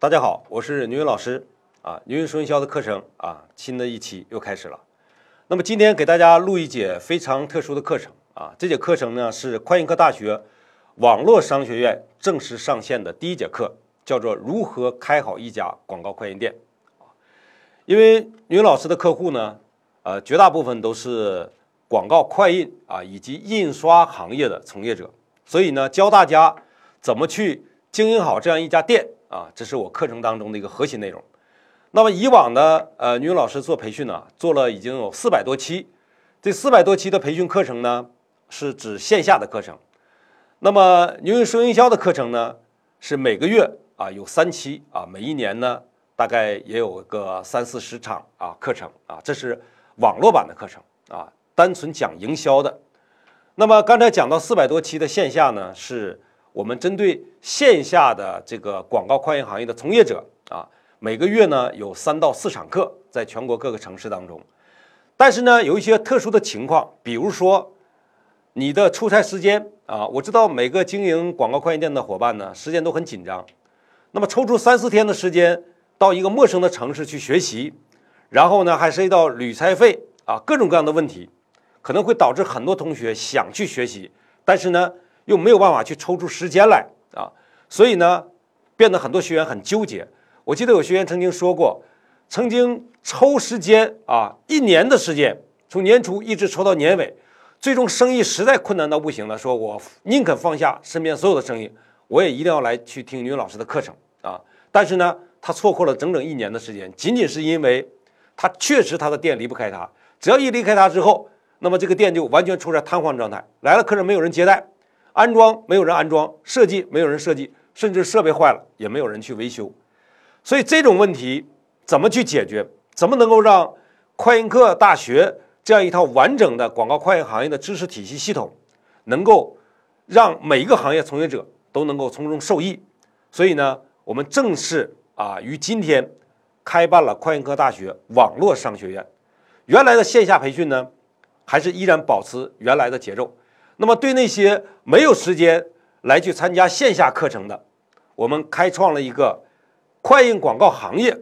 大家好，我是牛云老师啊。牛云说营销的课程啊，新的一期又开始了。那么今天给大家录一节非常特殊的课程啊。这节课程呢是快印科大学网络商学院正式上线的第一节课，叫做如何开好一家广告快印店啊。因为牛云老师的客户呢，呃，绝大部分都是广告快印啊以及印刷行业的从业者，所以呢，教大家怎么去经营好这样一家店。啊，这是我课程当中的一个核心内容。那么以往呢，呃，女老师做培训呢，做了已经有四百多期。这四百多期的培训课程呢，是指线下的课程。那么牛云说营销的课程呢，是每个月啊有三期啊，每一年呢大概也有个三四十场啊课程啊，这是网络版的课程啊，单纯讲营销的。那么刚才讲到四百多期的线下呢，是。我们针对线下的这个广告快印行业的从业者啊，每个月呢有三到四场课，在全国各个城市当中。但是呢，有一些特殊的情况，比如说你的出差时间啊，我知道每个经营广告快印店的伙伴呢，时间都很紧张。那么抽出三四天的时间到一个陌生的城市去学习，然后呢还涉及到旅差费啊，各种各样的问题，可能会导致很多同学想去学习，但是呢。又没有办法去抽出时间来啊，所以呢，变得很多学员很纠结。我记得有学员曾经说过，曾经抽时间啊，一年的时间，从年初一直抽到年尾，最终生意实在困难到不行了，说我宁肯放下身边所有的生意，我也一定要来去听女老师的课程啊。但是呢，他错过了整整一年的时间，仅仅是因为他确实他的店离不开他，只要一离开他之后，那么这个店就完全处在瘫痪状态，来了客人没有人接待。安装没有人安装，设计没有人设计，甚至设备坏了也没有人去维修，所以这种问题怎么去解决？怎么能够让快印客大学这样一套完整的广告快印行业的知识体系系统，能够让每一个行业从业者都能够从中受益？所以呢，我们正式啊于今天开办了快印科大学网络商学院。原来的线下培训呢，还是依然保持原来的节奏。那么，对那些没有时间来去参加线下课程的，我们开创了一个快印广告行业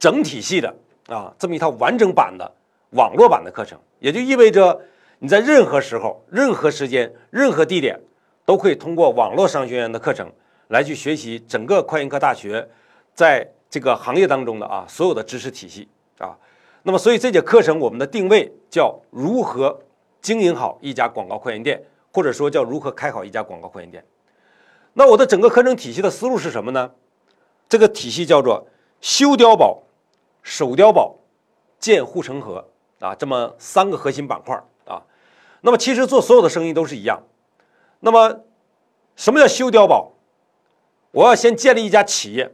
整体系的啊这么一套完整版的网络版的课程，也就意味着你在任何时候、任何时间、任何地点，都可以通过网络商学院的课程来去学习整个快印科大学在这个行业当中的啊所有的知识体系啊。那么，所以这节课程我们的定位叫如何。经营好一家广告快印店，或者说叫如何开好一家广告快印店。那我的整个课程体系的思路是什么呢？这个体系叫做修碉堡、守碉堡、建护城河啊，这么三个核心板块啊。那么其实做所有的生意都是一样。那么什么叫修碉堡？我要先建立一家企业，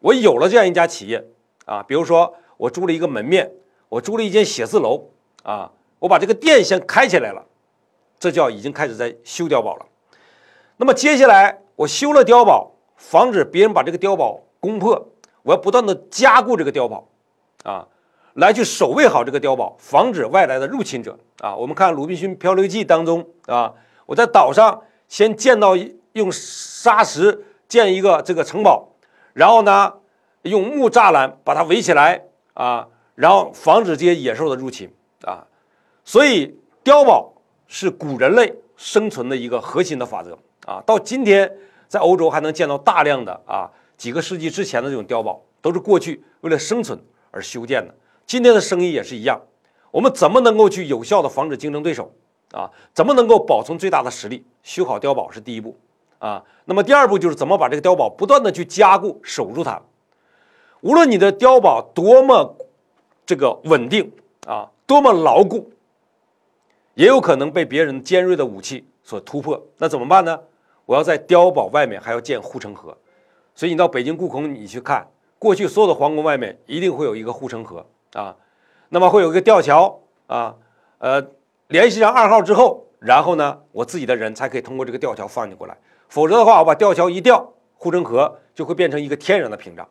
我有了这样一家企业啊，比如说我租了一个门面，我租了一间写字楼啊。我把这个店先开起来了，这叫已经开始在修碉堡了。那么接下来我修了碉堡，防止别人把这个碉堡攻破，我要不断的加固这个碉堡，啊，来去守卫好这个碉堡，防止外来的入侵者。啊，我们看《鲁滨逊漂流记》当中，啊，我在岛上先建到用沙石建一个这个城堡，然后呢，用木栅栏把它围起来，啊，然后防止这些野兽的入侵，啊。所以，碉堡是古人类生存的一个核心的法则啊！到今天，在欧洲还能见到大量的啊，几个世纪之前的这种碉堡，都是过去为了生存而修建的。今天的生意也是一样，我们怎么能够去有效的防止竞争对手啊？怎么能够保存最大的实力？修好碉堡是第一步啊。那么第二步就是怎么把这个碉堡不断的去加固守住它。无论你的碉堡多么这个稳定啊，多么牢固。也有可能被别人尖锐的武器所突破，那怎么办呢？我要在碉堡外面还要建护城河，所以你到北京故宫你去看，过去所有的皇宫外面一定会有一个护城河啊，那么会有一个吊桥啊，呃，联系上二号之后，然后呢，我自己的人才可以通过这个吊桥放进过来，否则的话，我把吊桥一吊，护城河就会变成一个天然的屏障。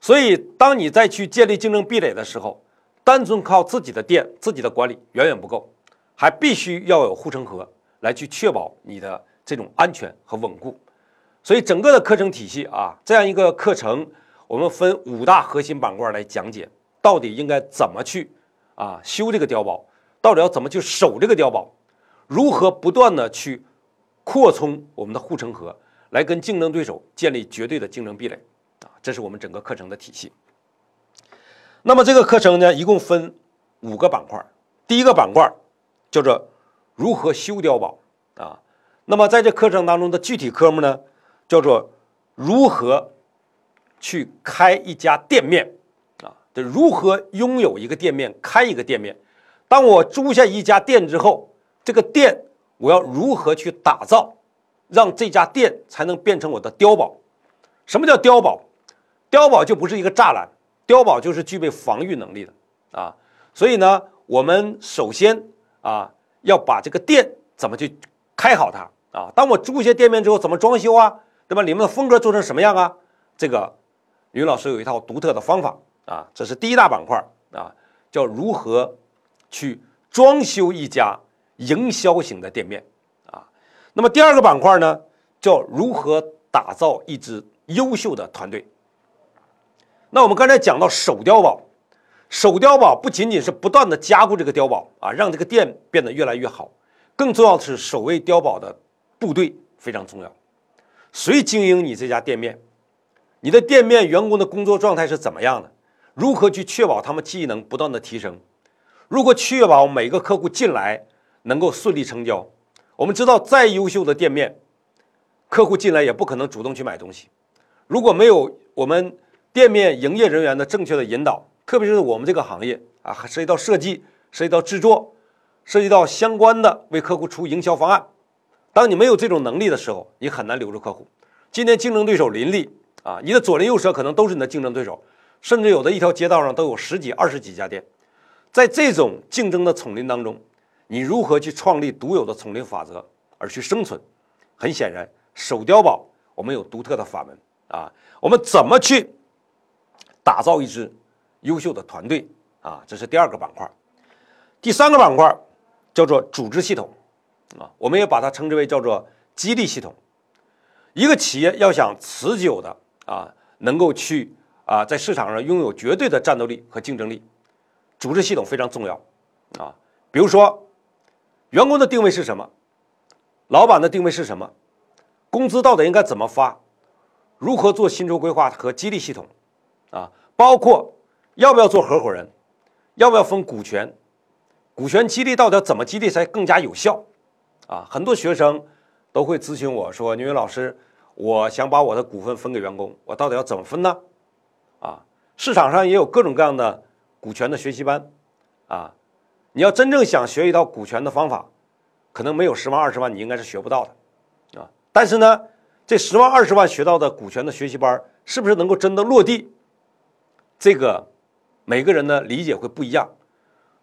所以，当你再去建立竞争壁垒的时候，单纯靠自己的店、自己的管理远远不够。还必须要有护城河来去确保你的这种安全和稳固。所以整个的课程体系啊，这样一个课程，我们分五大核心板块来讲解，到底应该怎么去啊修这个碉堡，到底要怎么去守这个碉堡，如何不断的去扩充我们的护城河，来跟竞争对手建立绝对的竞争壁垒啊，这是我们整个课程的体系。那么这个课程呢，一共分五个板块，第一个板块叫做如何修碉堡啊，那么在这课程当中的具体科目呢？叫做如何去开一家店面啊？这如何拥有一个店面，开一个店面？当我租下一家店之后，这个店我要如何去打造，让这家店才能变成我的碉堡？什么叫碉堡？碉堡就不是一个栅栏，碉堡就是具备防御能力的啊。所以呢，我们首先啊要把这个店怎么去开好它啊？当我租一些店面之后，怎么装修啊？对吧？里面的风格做成什么样啊？这个于老师有一套独特的方法啊，这是第一大板块啊，叫如何去装修一家营销型的店面啊。那么第二个板块呢，叫如何打造一支优秀的团队。那我们刚才讲到守碉堡，守碉堡不仅仅是不断的加固这个碉堡啊，让这个店变得越来越好，更重要的是守卫碉堡的部队非常重要。谁经营你这家店面？你的店面员工的工作状态是怎么样的？如何去确保他们技能不断的提升？如何确保每个客户进来能够顺利成交？我们知道，再优秀的店面，客户进来也不可能主动去买东西。如果没有我们店面营业人员的正确的引导，特别是我们这个行业啊，还涉及到设计、涉及到制作、涉及到相关的为客户出营销方案。当你没有这种能力的时候，你很难留住客户。今天竞争对手林立啊，你的左邻右舍可能都是你的竞争对手，甚至有的一条街道上都有十几、二十几家店。在这种竞争的丛林当中，你如何去创立独有的丛林法则而去生存？很显然，守碉堡我们有独特的法门啊。我们怎么去打造一支优秀的团队啊？这是第二个板块。第三个板块叫做组织系统。啊，我们也把它称之为叫做激励系统。一个企业要想持久的啊，能够去啊，在市场上拥有绝对的战斗力和竞争力，组织系统非常重要啊。比如说，员工的定位是什么？老板的定位是什么？工资到底应该怎么发？如何做薪酬规划和激励系统？啊，包括要不要做合伙人？要不要分股权？股权激励到底要怎么激励才更加有效？啊，很多学生都会咨询我说：“牛云老师，我想把我的股份分给员工，我到底要怎么分呢？”啊，市场上也有各种各样的股权的学习班，啊，你要真正想学一套股权的方法，可能没有十万二十万，你应该是学不到的，啊。但是呢，这十万二十万学到的股权的学习班，是不是能够真的落地？这个每个人的理解会不一样，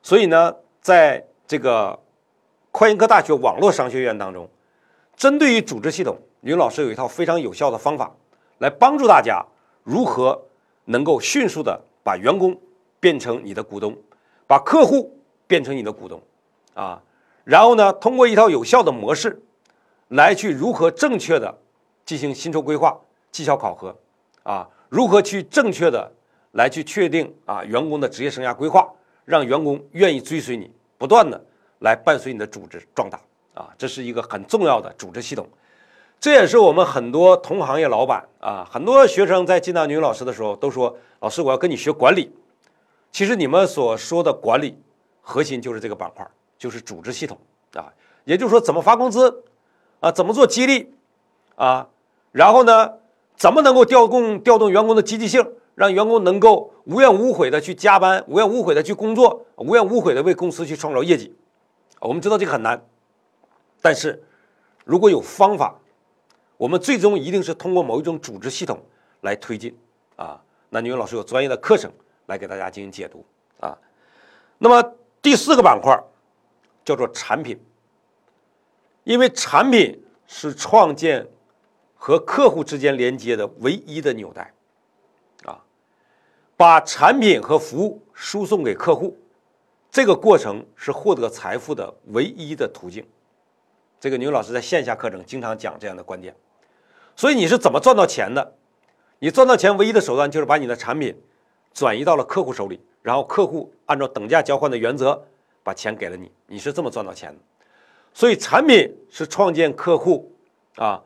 所以呢，在这个。快盈科大学网络商学院当中，针对于组织系统，刘老师有一套非常有效的方法，来帮助大家如何能够迅速的把员工变成你的股东，把客户变成你的股东，啊，然后呢，通过一套有效的模式，来去如何正确的进行薪酬规划、绩效考核，啊，如何去正确的来去确定啊员工的职业生涯规划，让员工愿意追随你，不断的。来伴随你的组织壮大啊，这是一个很重要的组织系统，这也是我们很多同行业老板啊，很多学生在进到女老师的时候都说：“老师，我要跟你学管理。”其实你们所说的管理核心就是这个板块，就是组织系统啊，也就是说怎么发工资啊，怎么做激励啊，然后呢，怎么能够调动调动员工的积极性，让员工能够无怨无悔的去加班，无怨无悔的去工作，无怨无悔的为公司去创造业绩。我们知道这个很难，但是如果有方法，我们最终一定是通过某一种组织系统来推进啊。那你们老师有专业的课程来给大家进行解读啊。那么第四个板块叫做产品，因为产品是创建和客户之间连接的唯一的纽带，把产品和服务输送给客户。这个过程是获得财富的唯一的途径。这个牛老师在线下课程经常讲这样的观点。所以你是怎么赚到钱的？你赚到钱唯一的手段就是把你的产品转移到了客户手里，然后客户按照等价交换的原则把钱给了你，你是这么赚到钱的。所以产品是创建客户啊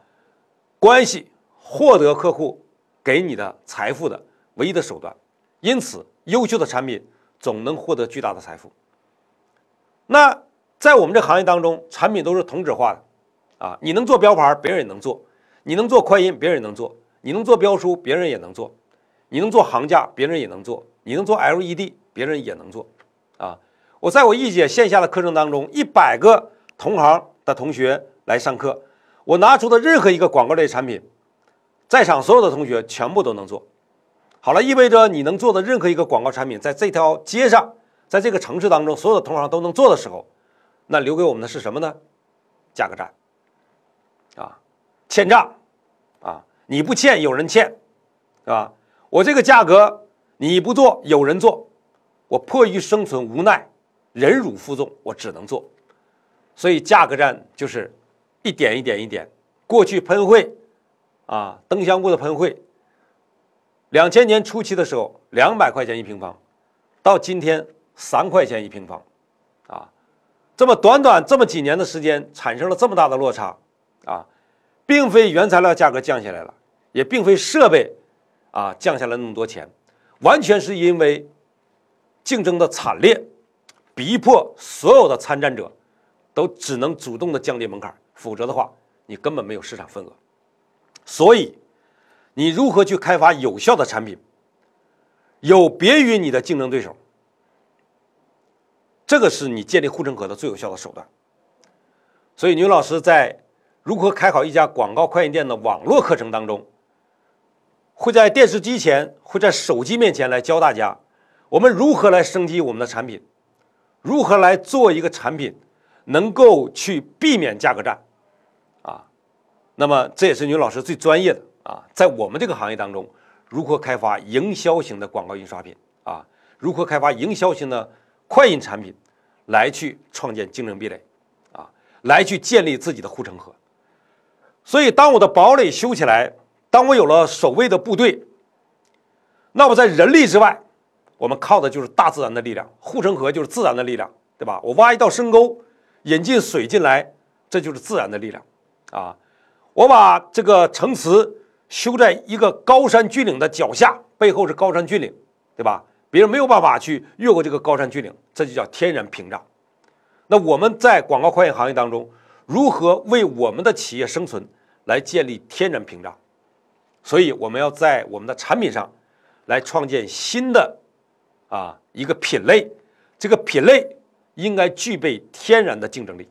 关系、获得客户给你的财富的唯一的手段。因此，优秀的产品总能获得巨大的财富。那在我们这行业当中，产品都是同质化的啊，你能做标牌，别人也能做；你能做快音，别人也能做；你能做标书，别人也能做；你能做行价，别人也能做；你能做 LED，别人也能做。啊，我在我一姐线下的课程当中，一百个同行的同学来上课，我拿出的任何一个广告类产品，在场所有的同学全部都能做。好了，意味着你能做的任何一个广告产品，在这条街上，在这个城市当中，所有的同行都能做的时候，那留给我们的是什么呢？价格战，啊，欠账，啊，你不欠，有人欠，是吧？我这个价格你不做，有人做，我迫于生存无奈，忍辱负重，我只能做。所以价格战就是一点一点一点。过去喷绘，啊，灯箱过的喷绘。两千年初期的时候，两百块钱一平方，到今天三块钱一平方，啊，这么短短这么几年的时间，产生了这么大的落差，啊，并非原材料价格降下来了，也并非设备啊降下来那么多钱，完全是因为竞争的惨烈，逼迫所有的参战者都只能主动的降低门槛，否则的话，你根本没有市场份额，所以。你如何去开发有效的产品，有别于你的竞争对手？这个是你建立护城河的最有效的手段。所以，牛老师在如何开好一家广告快印店的网络课程当中，会在电视机前，会在手机面前来教大家，我们如何来升级我们的产品，如何来做一个产品能够去避免价格战，啊，那么这也是牛老师最专业的。啊，在我们这个行业当中，如何开发营销型的广告印刷品啊？如何开发营销型的快印产品，来去创建竞争壁垒啊？来去建立自己的护城河。所以，当我的堡垒修起来，当我有了守卫的部队，那么在人力之外，我们靠的就是大自然的力量，护城河就是自然的力量，对吧？我挖一道深沟，引进水进来，这就是自然的力量啊！我把这个城池。修在一个高山峻岭的脚下，背后是高山峻岭，对吧？别人没有办法去越过这个高山峻岭，这就叫天然屏障。那我们在广告快印行业当中，如何为我们的企业生存来建立天然屏障？所以我们要在我们的产品上来创建新的啊一个品类，这个品类应该具备天然的竞争力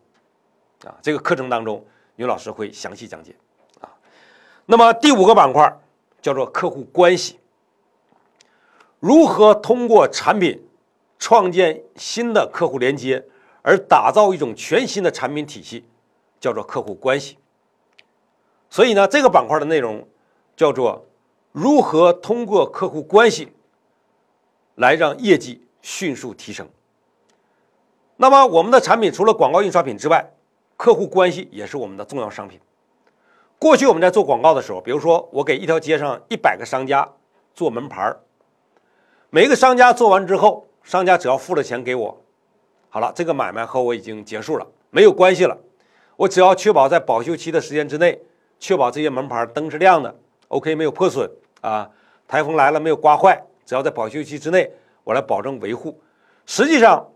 啊。这个课程当中，牛老师会详细讲解。那么第五个板块叫做客户关系，如何通过产品创建新的客户连接，而打造一种全新的产品体系，叫做客户关系。所以呢，这个板块的内容叫做如何通过客户关系来让业绩迅速提升。那么我们的产品除了广告印刷品之外，客户关系也是我们的重要商品。过去我们在做广告的时候，比如说我给一条街上一百个商家做门牌儿，每个商家做完之后，商家只要付了钱给我，好了，这个买卖和我已经结束了，没有关系了。我只要确保在保修期的时间之内，确保这些门牌灯是亮的，OK，没有破损啊，台风来了没有刮坏，只要在保修期之内，我来保证维护。实际上，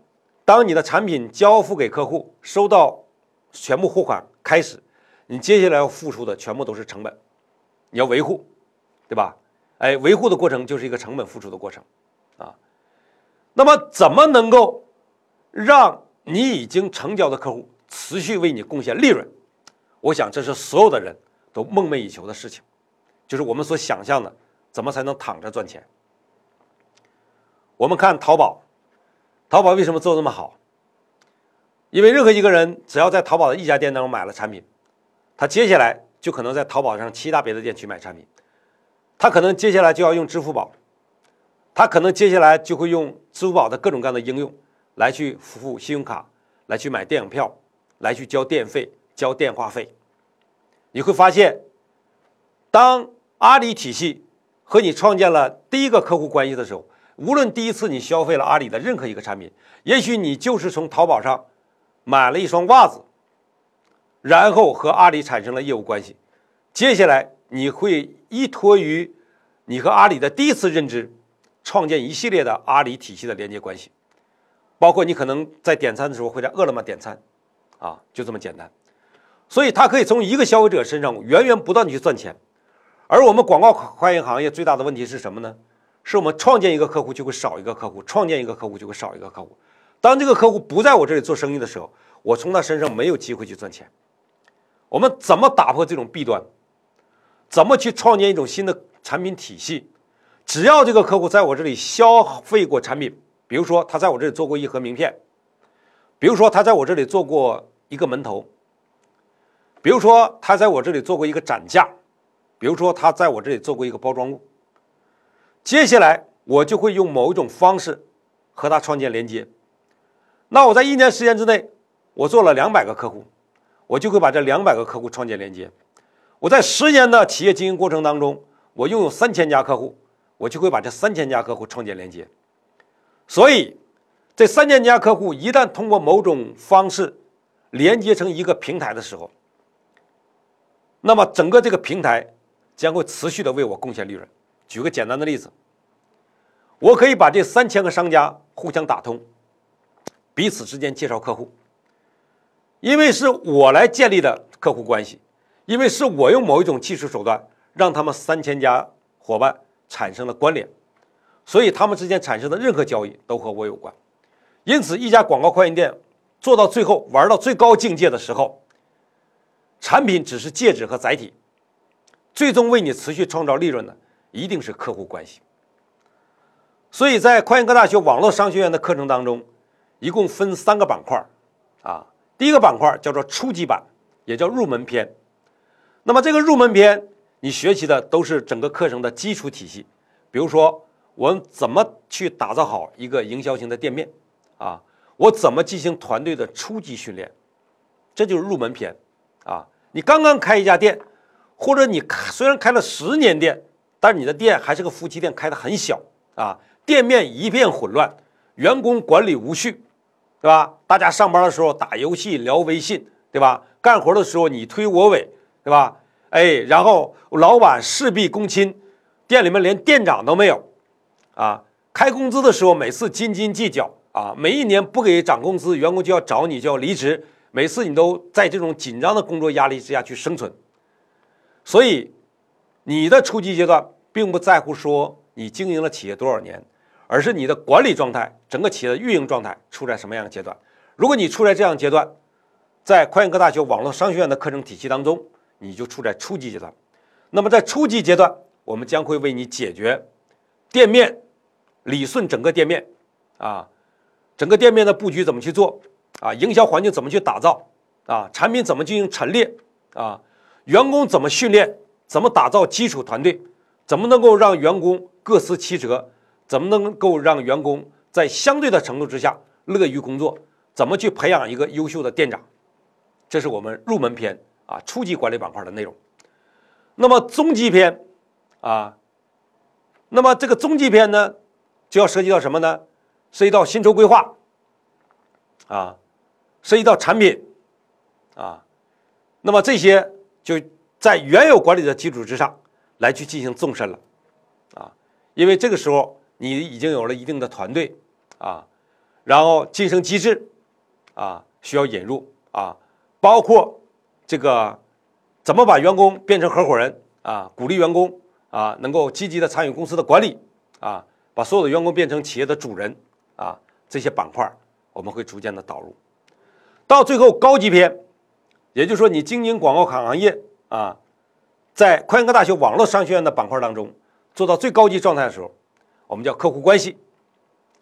当你的产品交付给客户，收到全部货款开始。你接下来要付出的全部都是成本，你要维护，对吧？哎，维护的过程就是一个成本付出的过程，啊，那么怎么能够让你已经成交的客户持续为你贡献利润？我想这是所有的人都梦寐以求的事情，就是我们所想象的怎么才能躺着赚钱。我们看淘宝，淘宝为什么做这么好？因为任何一个人只要在淘宝的一家店当中买了产品。他接下来就可能在淘宝上其他别的店去买产品，他可能接下来就要用支付宝，他可能接下来就会用支付宝的各种各样的应用来去付信用卡，来去买电影票，来去交电费、交电话费。你会发现，当阿里体系和你创建了第一个客户关系的时候，无论第一次你消费了阿里的任何一个产品，也许你就是从淘宝上买了一双袜子，然后和阿里产生了业务关系，接下来你会依托于你和阿里的第一次认知，创建一系列的阿里体系的连接关系，包括你可能在点餐的时候会在饿了么点餐，啊，就这么简单。所以它可以从一个消费者身上源源不断的去赚钱。而我们广告快运行业最大的问题是什么呢？是我们创建一个客户就会少一个客户，创建一个客户就会少一个客户。当这个客户不在我这里做生意的时候，我从他身上没有机会去赚钱。我们怎么打破这种弊端？怎么去创建一种新的产品体系？只要这个客户在我这里消费过产品，比如说他在我这里做过一盒名片，比如说他在我这里做过一个门头，比如说他在我这里做过一个展架。比如说，他在我这里做过一个包装物，接下来我就会用某一种方式和他创建连接。那我在一年时间之内，我做了两百个客户，我就会把这两百个客户创建连接。我在十年的企业经营过程当中，我拥有三千家客户，我就会把这三千家客户创建连接。所以，这三千家客户一旦通过某种方式连接成一个平台的时候，那么整个这个平台。将会持续的为我贡献利润。举个简单的例子，我可以把这三千个商家互相打通，彼此之间介绍客户，因为是我来建立的客户关系，因为是我用某一种技术手段让他们三千家伙伴产生了关联，所以他们之间产生的任何交易都和我有关。因此，一家广告快印店做到最后玩到最高境界的时候，产品只是介质和载体。最终为你持续创造利润的，一定是客户关系。所以在快研科大学网络商学院的课程当中，一共分三个板块儿啊。第一个板块叫做初级版，也叫入门篇。那么这个入门篇，你学习的都是整个课程的基础体系。比如说，我们怎么去打造好一个营销型的店面啊？我怎么进行团队的初级训练？这就是入门篇啊。你刚刚开一家店。或者你虽然开了十年店，但是你的店还是个夫妻店，开的很小啊，店面一片混乱，员工管理无序，对吧？大家上班的时候打游戏聊微信，对吧？干活的时候你推我诿，对吧？哎，然后老板事必躬亲，店里面连店长都没有，啊，开工资的时候每次斤斤计较啊，每一年不给涨工资，员工就要找你就要离职，每次你都在这种紧张的工作压力之下去生存。所以，你的初级阶段并不在乎说你经营了企业多少年，而是你的管理状态、整个企业的运营状态处在什么样的阶段。如果你处在这样阶段，在快研科大学网络商学院的课程体系当中，你就处在初级阶段。那么在初级阶段，我们将会为你解决店面理顺整个店面啊，整个店面的布局怎么去做啊，营销环境怎么去打造啊，产品怎么进行陈列啊。员工怎么训练？怎么打造基础团队？怎么能够让员工各司其职？怎么能够让员工在相对的程度之下乐于工作？怎么去培养一个优秀的店长？这是我们入门篇啊，初级管理板块的内容。那么中级篇啊，那么这个中级篇呢，就要涉及到什么呢？涉及到薪酬规划啊，涉及到产品啊，那么这些。就在原有管理的基础之上，来去进行纵深了，啊，因为这个时候你已经有了一定的团队，啊，然后晋升机制，啊，需要引入啊，包括这个怎么把员工变成合伙人啊，鼓励员工啊，能够积极的参与公司的管理啊，把所有的员工变成企业的主人啊，这些板块我们会逐渐的导入，到最后高级篇。也就是说，你经营广告卡行业啊，在快研科大学网络商学院的板块当中做到最高级状态的时候，我们叫客户关系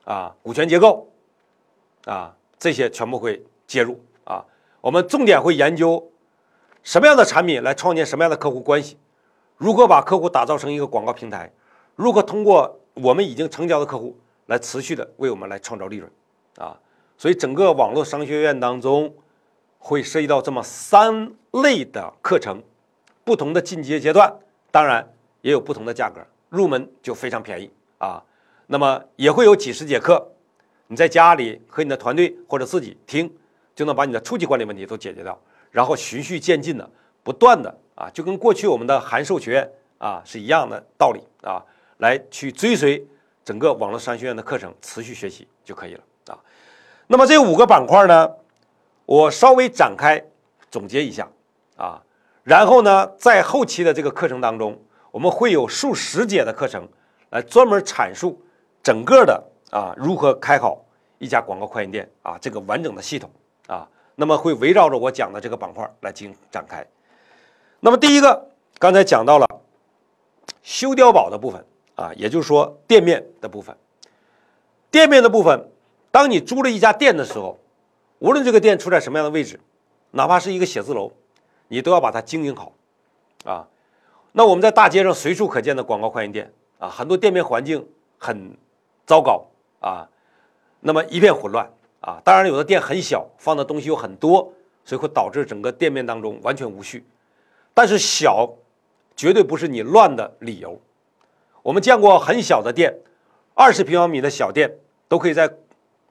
啊、股权结构啊，这些全部会介入啊。我们重点会研究什么样的产品来创建什么样的客户关系，如何把客户打造成一个广告平台，如何通过我们已经成交的客户来持续的为我们来创造利润啊。所以，整个网络商学院当中。会涉及到这么三类的课程，不同的进阶阶段当然也有不同的价格，入门就非常便宜啊。那么也会有几十节课，你在家里和你的团队或者自己听，就能把你的初级管理问题都解决掉，然后循序渐进的，不断的啊，就跟过去我们的函授学院啊是一样的道理啊，来去追随整个网络商学院的课程，持续学习就可以了啊。那么这五个板块呢，我稍微展开总结一下啊，然后呢，在后期的这个课程当中，我们会有数十节的课程来专门阐述。整个的啊，如何开好一家广告快印店啊？这个完整的系统啊，那么会围绕着我讲的这个板块来进行展开。那么第一个，刚才讲到了修碉堡的部分啊，也就是说店面的部分。店面的部分，当你租了一家店的时候，无论这个店处在什么样的位置，哪怕是一个写字楼，你都要把它经营好啊。那我们在大街上随处可见的广告快印店啊，很多店面环境很。糟糕啊，那么一片混乱啊！当然，有的店很小，放的东西又很多，所以会导致整个店面当中完全无序。但是小绝对不是你乱的理由。我们见过很小的店，二十平方米的小店，都可以在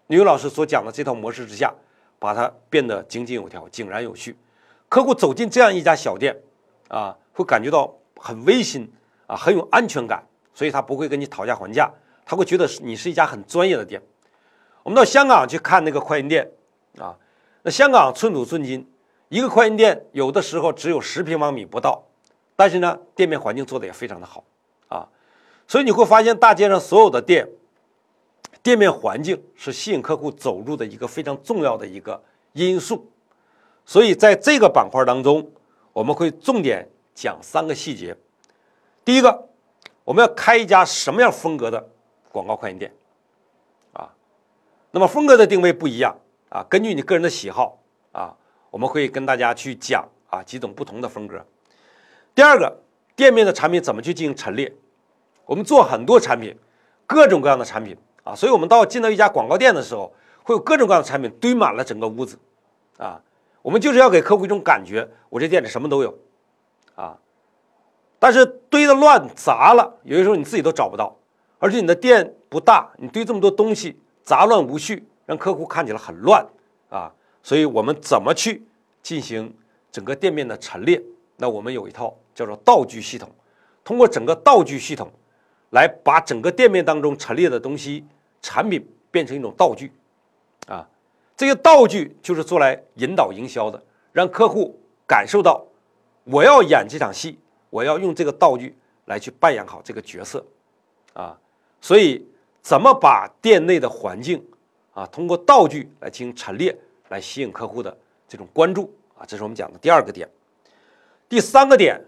女老师所讲的这套模式之下，把它变得井井有条、井然有序。客户走进这样一家小店啊，会感觉到很温馨啊，很有安全感，所以他不会跟你讨价还价。他会觉得你是一家很专业的店。我们到香港去看那个快印店啊，那香港寸土寸金，一个快印店有的时候只有十平方米不到，但是呢，店面环境做的也非常的好啊。所以你会发现大街上所有的店，店面环境是吸引客户走入的一个非常重要的一个因素。所以在这个板块当中，我们会重点讲三个细节。第一个，我们要开一家什么样风格的？广告快印店，啊，那么风格的定位不一样啊，根据你个人的喜好啊，我们会跟大家去讲啊几种不同的风格。第二个，店面的产品怎么去进行陈列？我们做很多产品，各种各样的产品啊，所以我们到进到一家广告店的时候，会有各种各样的产品堆满了整个屋子啊，我们就是要给客户一种感觉，我这店里什么都有啊，但是堆的乱杂了，有的时候你自己都找不到。而且你的店不大，你堆这么多东西，杂乱无序，让客户看起来很乱啊。所以我们怎么去进行整个店面的陈列？那我们有一套叫做道具系统，通过整个道具系统来把整个店面当中陈列的东西、产品变成一种道具啊。这些道具就是做来引导营销的，让客户感受到我要演这场戏，我要用这个道具来去扮演好这个角色啊。所以，怎么把店内的环境啊，通过道具来进行陈列，来吸引客户的这种关注啊，这是我们讲的第二个点。第三个点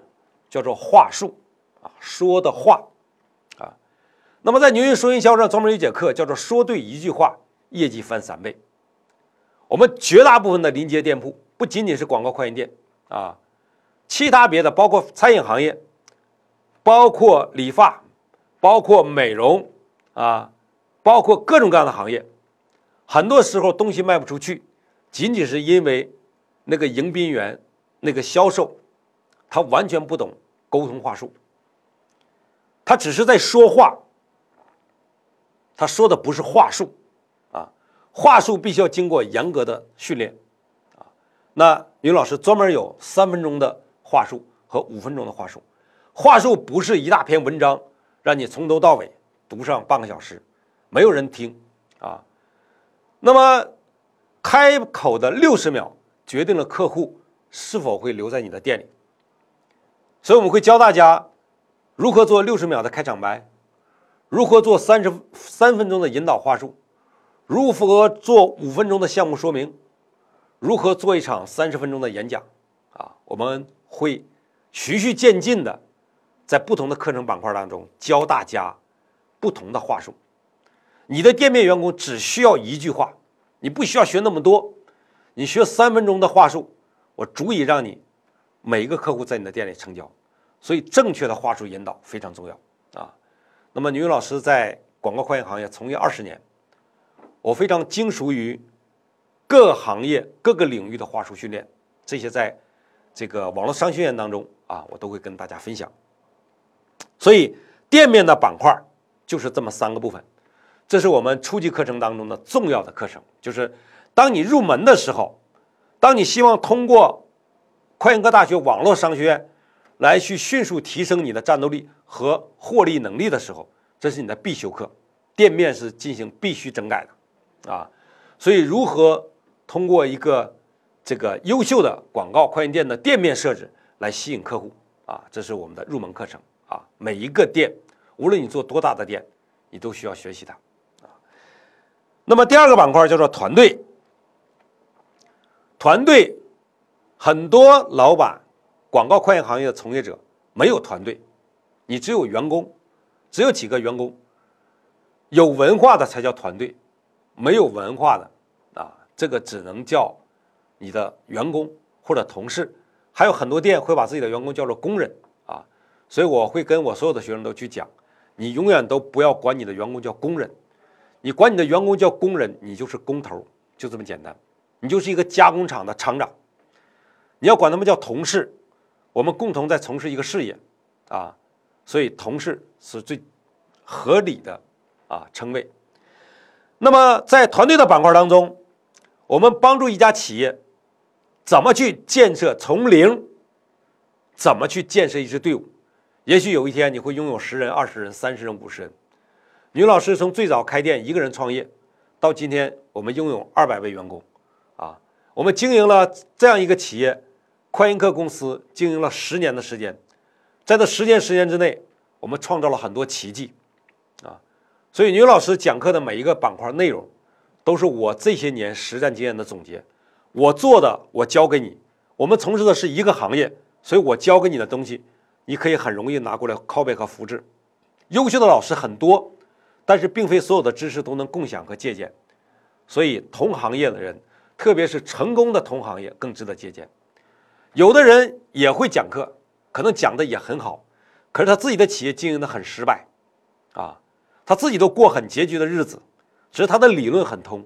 叫做话术啊，说的话啊。那么在牛运说营销上专门有一节课，叫做“说对一句话，业绩翻三倍”。我们绝大部分的临街店铺，不仅仅是广告快印店啊，其他别的，包括餐饮行业，包括理发。包括美容啊，包括各种各样的行业，很多时候东西卖不出去，仅仅是因为那个迎宾员、那个销售，他完全不懂沟通话术，他只是在说话，他说的不是话术啊，话术必须要经过严格的训练啊。那于老师专门有三分钟的话术和五分钟的话术，话术不是一大篇文章。让你从头到尾读上半个小时，没有人听啊。那么开口的六十秒决定了客户是否会留在你的店里，所以我们会教大家如何做六十秒的开场白，如何做三十三分钟的引导话术，如何做五分钟的项目说明，如何做一场三十分钟的演讲啊。我们会循序渐进的。在不同的课程板块当中教大家不同的话术，你的店面员工只需要一句话，你不需要学那么多，你学三分钟的话术，我足以让你每一个客户在你的店里成交。所以正确的话术引导非常重要啊。那么牛云老师在广告快印行业从业二十年，我非常精熟于各行业各个领域的话术训练，这些在这个网络商学院当中啊，我都会跟大家分享。所以店面的板块就是这么三个部分，这是我们初级课程当中的重要的课程。就是当你入门的时候，当你希望通过快银科大学网络商学院来去迅速提升你的战斗力和获利能力的时候，这是你的必修课。店面是进行必须整改的，啊，所以如何通过一个这个优秀的广告快印店的店面设置来吸引客户啊，这是我们的入门课程啊。每一个店，无论你做多大的店，你都需要学习它啊。那么第二个板块叫做团队，团队很多老板，广告快银行业的从业者没有团队，你只有员工，只有几个员工。有文化的才叫团队，没有文化的啊，这个只能叫你的员工或者同事。还有很多店会把自己的员工叫做工人啊，所以我会跟我所有的学生都去讲，你永远都不要管你的员工叫工人，你管你的员工叫工人，你就是工头，就这么简单，你就是一个加工厂的厂长。你要管他们叫同事，我们共同在从事一个事业啊，所以同事是最合理的。啊，称谓。那么，在团队的板块当中，我们帮助一家企业怎么去建设从零，怎么去建设一支队伍。也许有一天你会拥有十人、二十人、三十人、五十人。女老师从最早开店一个人创业，到今天我们拥有二百位员工。啊，我们经营了这样一个企业，快银客公司经营了十年的时间，在这十年时间之内，我们创造了很多奇迹。啊所以，女老师讲课的每一个板块内容，都是我这些年实战经验的总结。我做的，我教给你。我们从事的是一个行业，所以我教给你的东西，你可以很容易拿过来拷贝和复制。优秀的老师很多，但是并非所有的知识都能共享和借鉴。所以，同行业的人，特别是成功的同行业，更值得借鉴。有的人也会讲课，可能讲的也很好，可是他自己的企业经营的很失败，啊。他自己都过很拮据的日子，只是他的理论很通。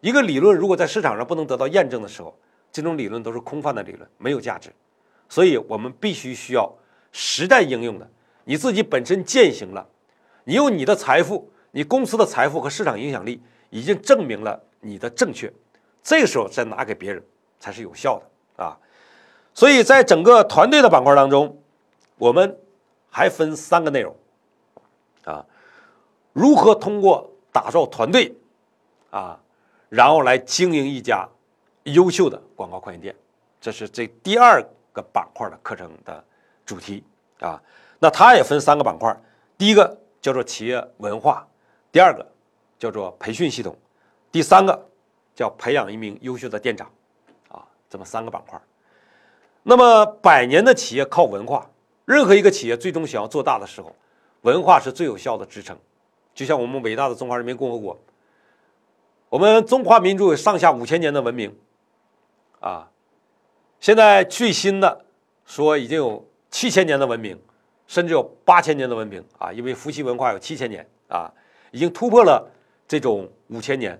一个理论如果在市场上不能得到验证的时候，这种理论都是空泛的理论，没有价值。所以我们必须需要实战应用的。你自己本身践行了，你用你的财富、你公司的财富和市场影响力已经证明了你的正确，这个时候再拿给别人才是有效的啊。所以在整个团队的板块当中，我们还分三个内容啊。如何通过打造团队，啊，然后来经营一家优秀的广告快印店，这是这第二个板块的课程的主题啊。那它也分三个板块，第一个叫做企业文化，第二个叫做培训系统，第三个叫培养一名优秀的店长，啊，这么三个板块。那么百年的企业靠文化，任何一个企业最终想要做大的时候，文化是最有效的支撑。就像我们伟大的中华人民共和国，我们中华民族有上下五千年的文明，啊，现在最新的说已经有七千年的文明，甚至有八千年的文明啊，因为伏羲文化有七千年啊，已经突破了这种五千年，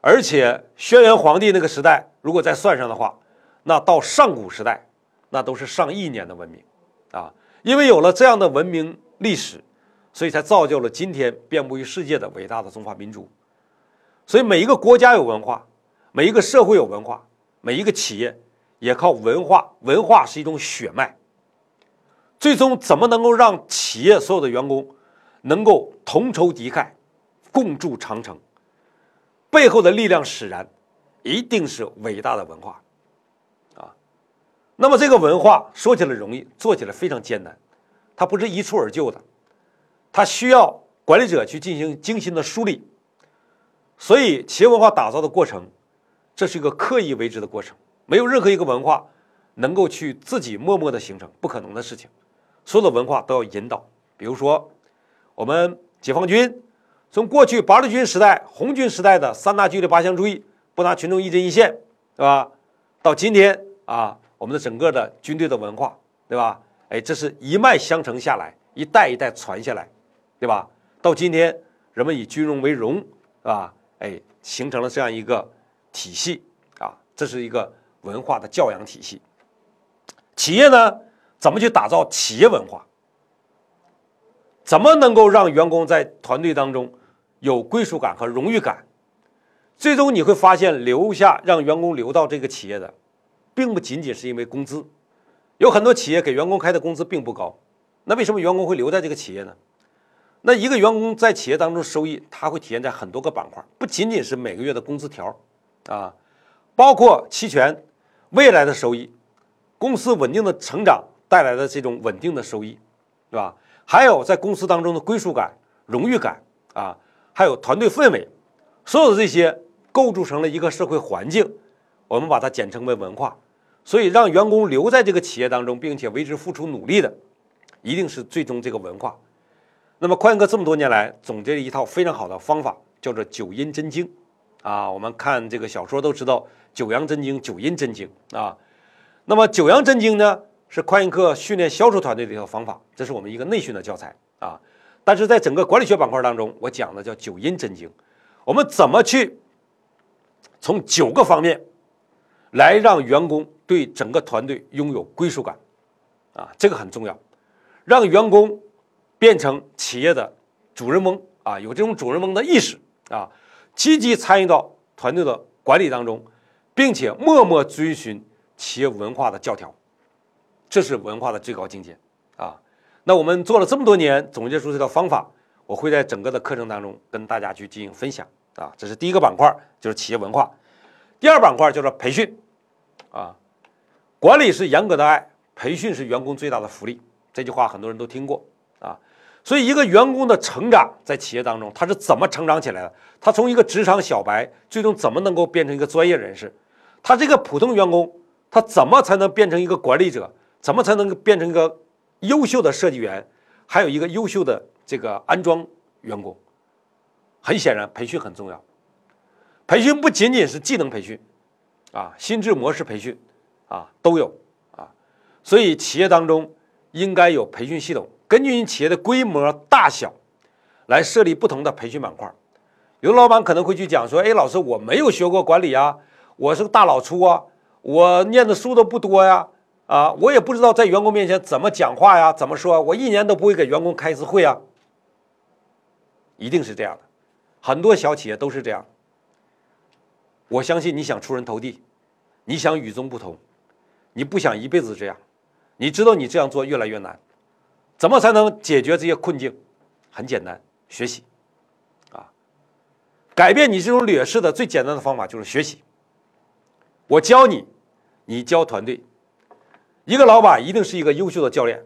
而且轩辕皇帝那个时代如果再算上的话，那到上古时代那都是上亿年的文明啊，因为有了这样的文明历史。所以才造就了今天遍布于世界的伟大的中华民族。所以每一个国家有文化，每一个社会有文化，每一个企业也靠文化。文化是一种血脉。最终怎么能够让企业所有的员工能够同仇敌忾，共筑长城？背后的力量使然，一定是伟大的文化啊。那么这个文化说起来容易，做起来非常艰难，它不是一蹴而就的。它需要管理者去进行精心的梳理，所以企业文化打造的过程，这是一个刻意为之的过程，没有任何一个文化能够去自己默默的形成，不可能的事情。所有的文化都要引导。比如说，我们解放军从过去八路军时代、红军时代的三大纪律八项注意，不拿群众一针一线，对吧？到今天啊，我们的整个的军队的文化，对吧？哎，这是一脉相承下来，一代一代传下来。对吧？到今天，人们以军容为荣，是吧？哎，形成了这样一个体系啊，这是一个文化的教养体系。企业呢，怎么去打造企业文化？怎么能够让员工在团队当中有归属感和荣誉感？最终你会发现，留下让员工留到这个企业的，并不仅仅是因为工资。有很多企业给员工开的工资并不高，那为什么员工会留在这个企业呢？那一个员工在企业当中收益，它会体现在很多个板块，不仅仅是每个月的工资条，啊，包括期权、未来的收益、公司稳定的成长带来的这种稳定的收益，对吧？还有在公司当中的归属感、荣誉感啊，还有团队氛围，所有的这些构筑成了一个社会环境，我们把它简称为文化。所以，让员工留在这个企业当中，并且为之付出努力的，一定是最终这个文化。那么，宽哥这么多年来总结了一套非常好的方法，叫做“九阴真经”。啊，我们看这个小说都知道“九阳真经”“九阴真经”啊。那么，“九阳真经”呢，是宽一课训练销售团队的一套方法，这是我们一个内训的教材啊。但是在整个管理学板块当中，我讲的叫“九阴真经”，我们怎么去从九个方面来让员工。对整个团队拥有归属感，啊，这个很重要，让员工变成企业的主人翁啊，有这种主人翁的意识啊，积极参与到团队的管理当中，并且默默遵循企业文化的教条，这是文化的最高境界啊。那我们做了这么多年，总结出这套方法，我会在整个的课程当中跟大家去进行分享啊。这是第一个板块，就是企业文化；第二板块叫做培训啊。管理是严格的爱，培训是员工最大的福利。这句话很多人都听过。所以，一个员工的成长在企业当中，他是怎么成长起来的？他从一个职场小白，最终怎么能够变成一个专业人士？他这个普通员工，他怎么才能变成一个管理者？怎么才能变成一个优秀的设计员？还有一个优秀的这个安装员工？很显然，培训很重要。培训不仅仅是技能培训啊，心智模式培训。啊，都有啊，所以企业当中应该有培训系统，根据你企业的规模大小来设立不同的培训板块。有的老板可能会去讲说：“哎，老师，我没有学过管理啊，我是个大老粗啊，我念的书都不多呀，啊，我也不知道在员工面前怎么讲话呀，怎么说，我一年都不会给员工开一次会啊。”一定是这样的，很多小企业都是这样。我相信你想出人头地，你想与众不同。你不想一辈子这样，你知道你这样做越来越难，怎么才能解决这些困境？很简单，学习，啊，改变你这种劣势的最简单的方法就是学习。我教你，你教团队。一个老板一定是一个优秀的教练，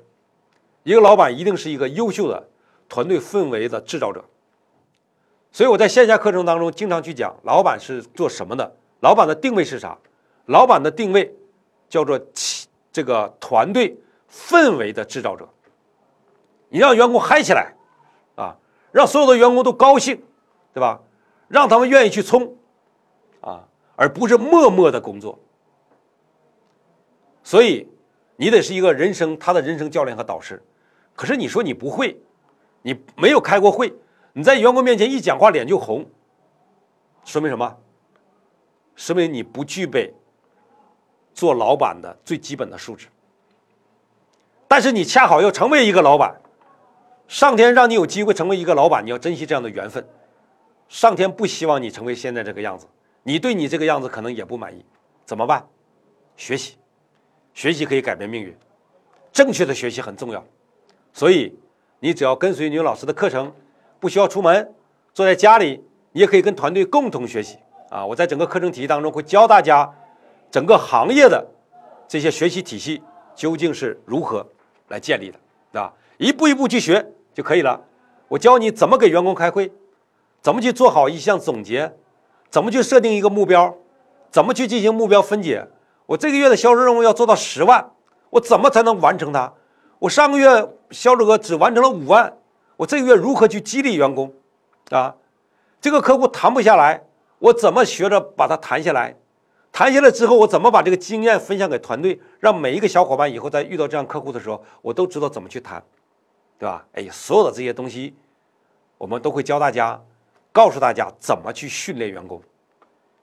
一个老板一定是一个优秀的团队氛围的制造者。所以我在线下课程当中经常去讲，老板是做什么的？老板的定位是啥？老板的定位。叫做这个团队氛围的制造者，你让员工嗨起来，啊，让所有的员工都高兴，对吧？让他们愿意去冲，啊，而不是默默的工作。所以你得是一个人生他的人生教练和导师。可是你说你不会，你没有开过会，你在员工面前一讲话脸就红，说明什么？说明你不具备。做老板的最基本的素质，但是你恰好要成为一个老板，上天让你有机会成为一个老板，你要珍惜这样的缘分。上天不希望你成为现在这个样子，你对你这个样子可能也不满意，怎么办？学习，学习可以改变命运，正确的学习很重要。所以你只要跟随牛老师的课程，不需要出门，坐在家里，你也可以跟团队共同学习啊！我在整个课程体系当中会教大家。整个行业的这些学习体系究竟是如何来建立的，啊？一步一步去学就可以了。我教你怎么给员工开会，怎么去做好一项总结，怎么去设定一个目标，怎么去进行目标分解。我这个月的销售任务要做到十万，我怎么才能完成它？我上个月销售额只完成了五万，我这个月如何去激励员工？啊，这个客户谈不下来，我怎么学着把它谈下来？谈下来之后，我怎么把这个经验分享给团队，让每一个小伙伴以后在遇到这样客户的时候，我都知道怎么去谈，对吧？哎，所有的这些东西，我们都会教大家，告诉大家怎么去训练员工，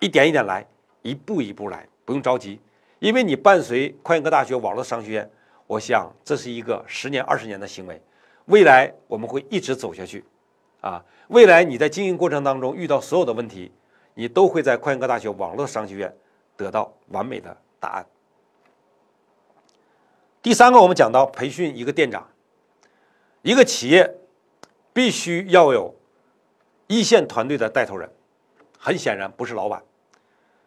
一点一点来，一步一步来，不用着急，因为你伴随快研科大学网络商学院，我想这是一个十年、二十年的行为，未来我们会一直走下去，啊，未来你在经营过程当中遇到所有的问题，你都会在快研科大学网络商学院得到完美的答案。第三个，我们讲到培训一个店长，一个企业必须要有一线团队的带头人，很显然不是老板。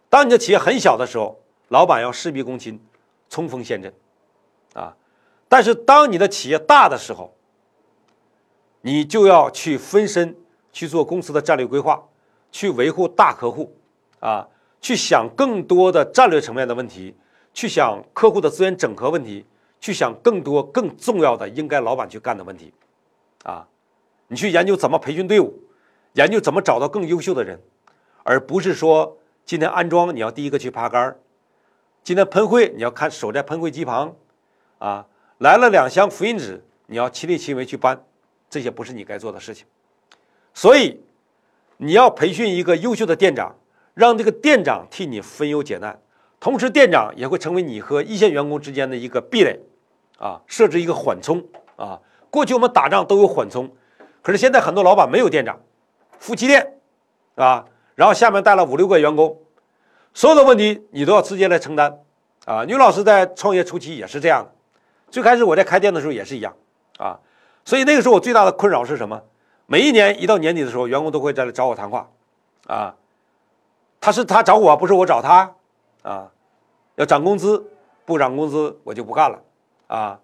当你的企业很小的时候，老板要事必躬亲，冲锋陷阵，啊，但是当你的企业大的时候，你就要去分身去做公司的战略规划，去维护大客户，啊，去想更多的战略层面的问题，去想客户的资源整合问题。去想更多更重要的应该老板去干的问题，啊，你去研究怎么培训队伍，研究怎么找到更优秀的人，而不是说今天安装你要第一个去爬杆，今天喷绘你要看守在喷绘机旁，啊，来了两箱复印纸你要亲力亲为去搬，这些不是你该做的事情，所以你要培训一个优秀的店长，让这个店长替你分忧解难，同时店长也会成为你和一线员工之间的一个壁垒。啊，设置一个缓冲啊！过去我们打仗都有缓冲，可是现在很多老板没有店长，夫妻店，啊，然后下面带了五六个员工，所有的问题你都要直接来承担啊！女老师在创业初期也是这样的，最开始我在开店的时候也是一样啊，所以那个时候我最大的困扰是什么？每一年一到年底的时候，员工都会再来找我谈话啊，他是他找我，不是我找他啊，要涨工资，不涨工资我就不干了。啊，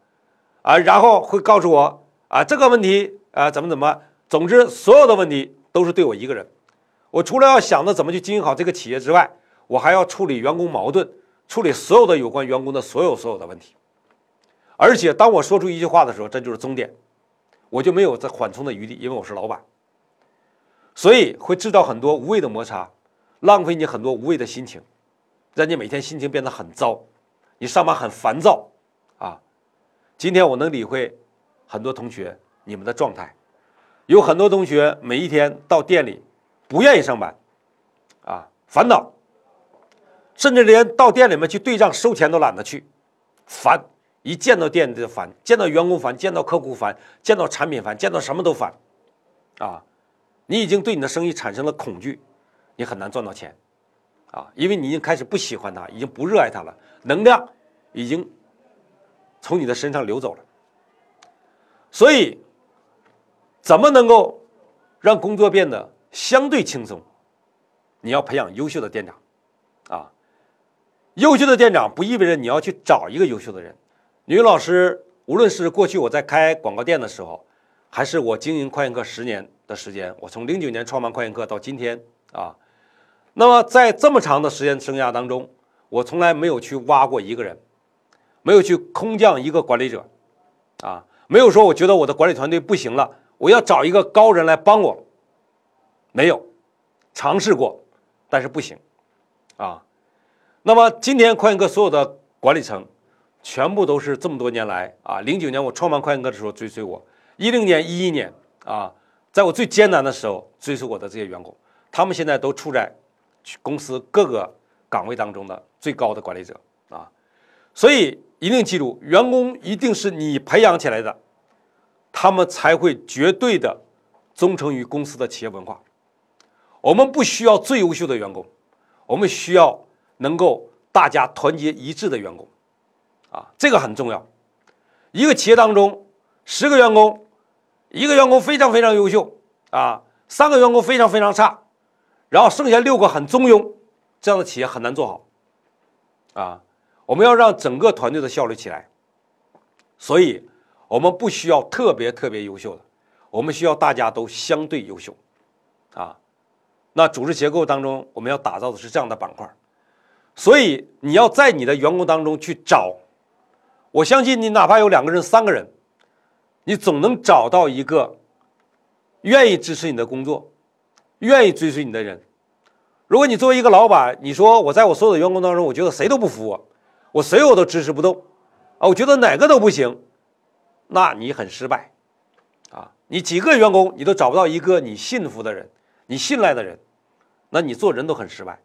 啊，然后会告诉我啊，这个问题啊，怎么怎么，总之所有的问题都是对我一个人。我除了要想着怎么去经营好这个企业之外，我还要处理员工矛盾，处理所有的有关员工的所有所有的问题。而且当我说出一句话的时候，这就是终点，我就没有再缓冲的余地，因为我是老板，所以会制造很多无谓的摩擦，浪费你很多无谓的心情，让你每天心情变得很糟，你上班很烦躁。今天我能理会很多同学你们的状态，有很多同学每一天到店里不愿意上班，啊，烦恼，甚至连到店里面去对账收钱都懒得去，烦，一见到店就烦，见到员工烦，见到客户烦，见到产品烦，见到什么都烦，啊，你已经对你的生意产生了恐惧，你很难赚到钱，啊，因为你已经开始不喜欢它，已经不热爱它了，能量已经。从你的身上流走了，所以怎么能够让工作变得相对轻松？你要培养优秀的店长啊！优秀的店长不意味着你要去找一个优秀的人。女老师，无论是过去我在开广告店的时候，还是我经营快研课十年的时间，我从零九年创办快研课到今天啊，那么在这么长的时间生涯当中，我从来没有去挖过一个人。没有去空降一个管理者，啊，没有说我觉得我的管理团队不行了，我要找一个高人来帮我。没有，尝试过，但是不行，啊，那么今天快研课所有的管理层，全部都是这么多年来啊，零九年我创办快研课的时候追随我，一零年、一一年啊，在我最艰难的时候追随我的这些员工，他们现在都处在公司各个岗位当中的最高的管理者啊，所以。一定记住，员工一定是你培养起来的，他们才会绝对的忠诚于公司的企业文化。我们不需要最优秀的员工，我们需要能够大家团结一致的员工，啊，这个很重要。一个企业当中，十个员工，一个员工非常非常优秀，啊，三个员工非常非常差，然后剩下六个很中庸，这样的企业很难做好，啊。我们要让整个团队的效率起来，所以我们不需要特别特别优秀的，我们需要大家都相对优秀，啊，那组织结构当中我们要打造的是这样的板块，所以你要在你的员工当中去找，我相信你哪怕有两个人、三个人，你总能找到一个愿意支持你的工作、愿意追随你的人。如果你作为一个老板，你说我在我所有的员工当中，我觉得谁都不服我。我谁我都支持不动，啊，我觉得哪个都不行，那你很失败，啊，你几个员工你都找不到一个你信服的人，你信赖的人，那你做人都很失败，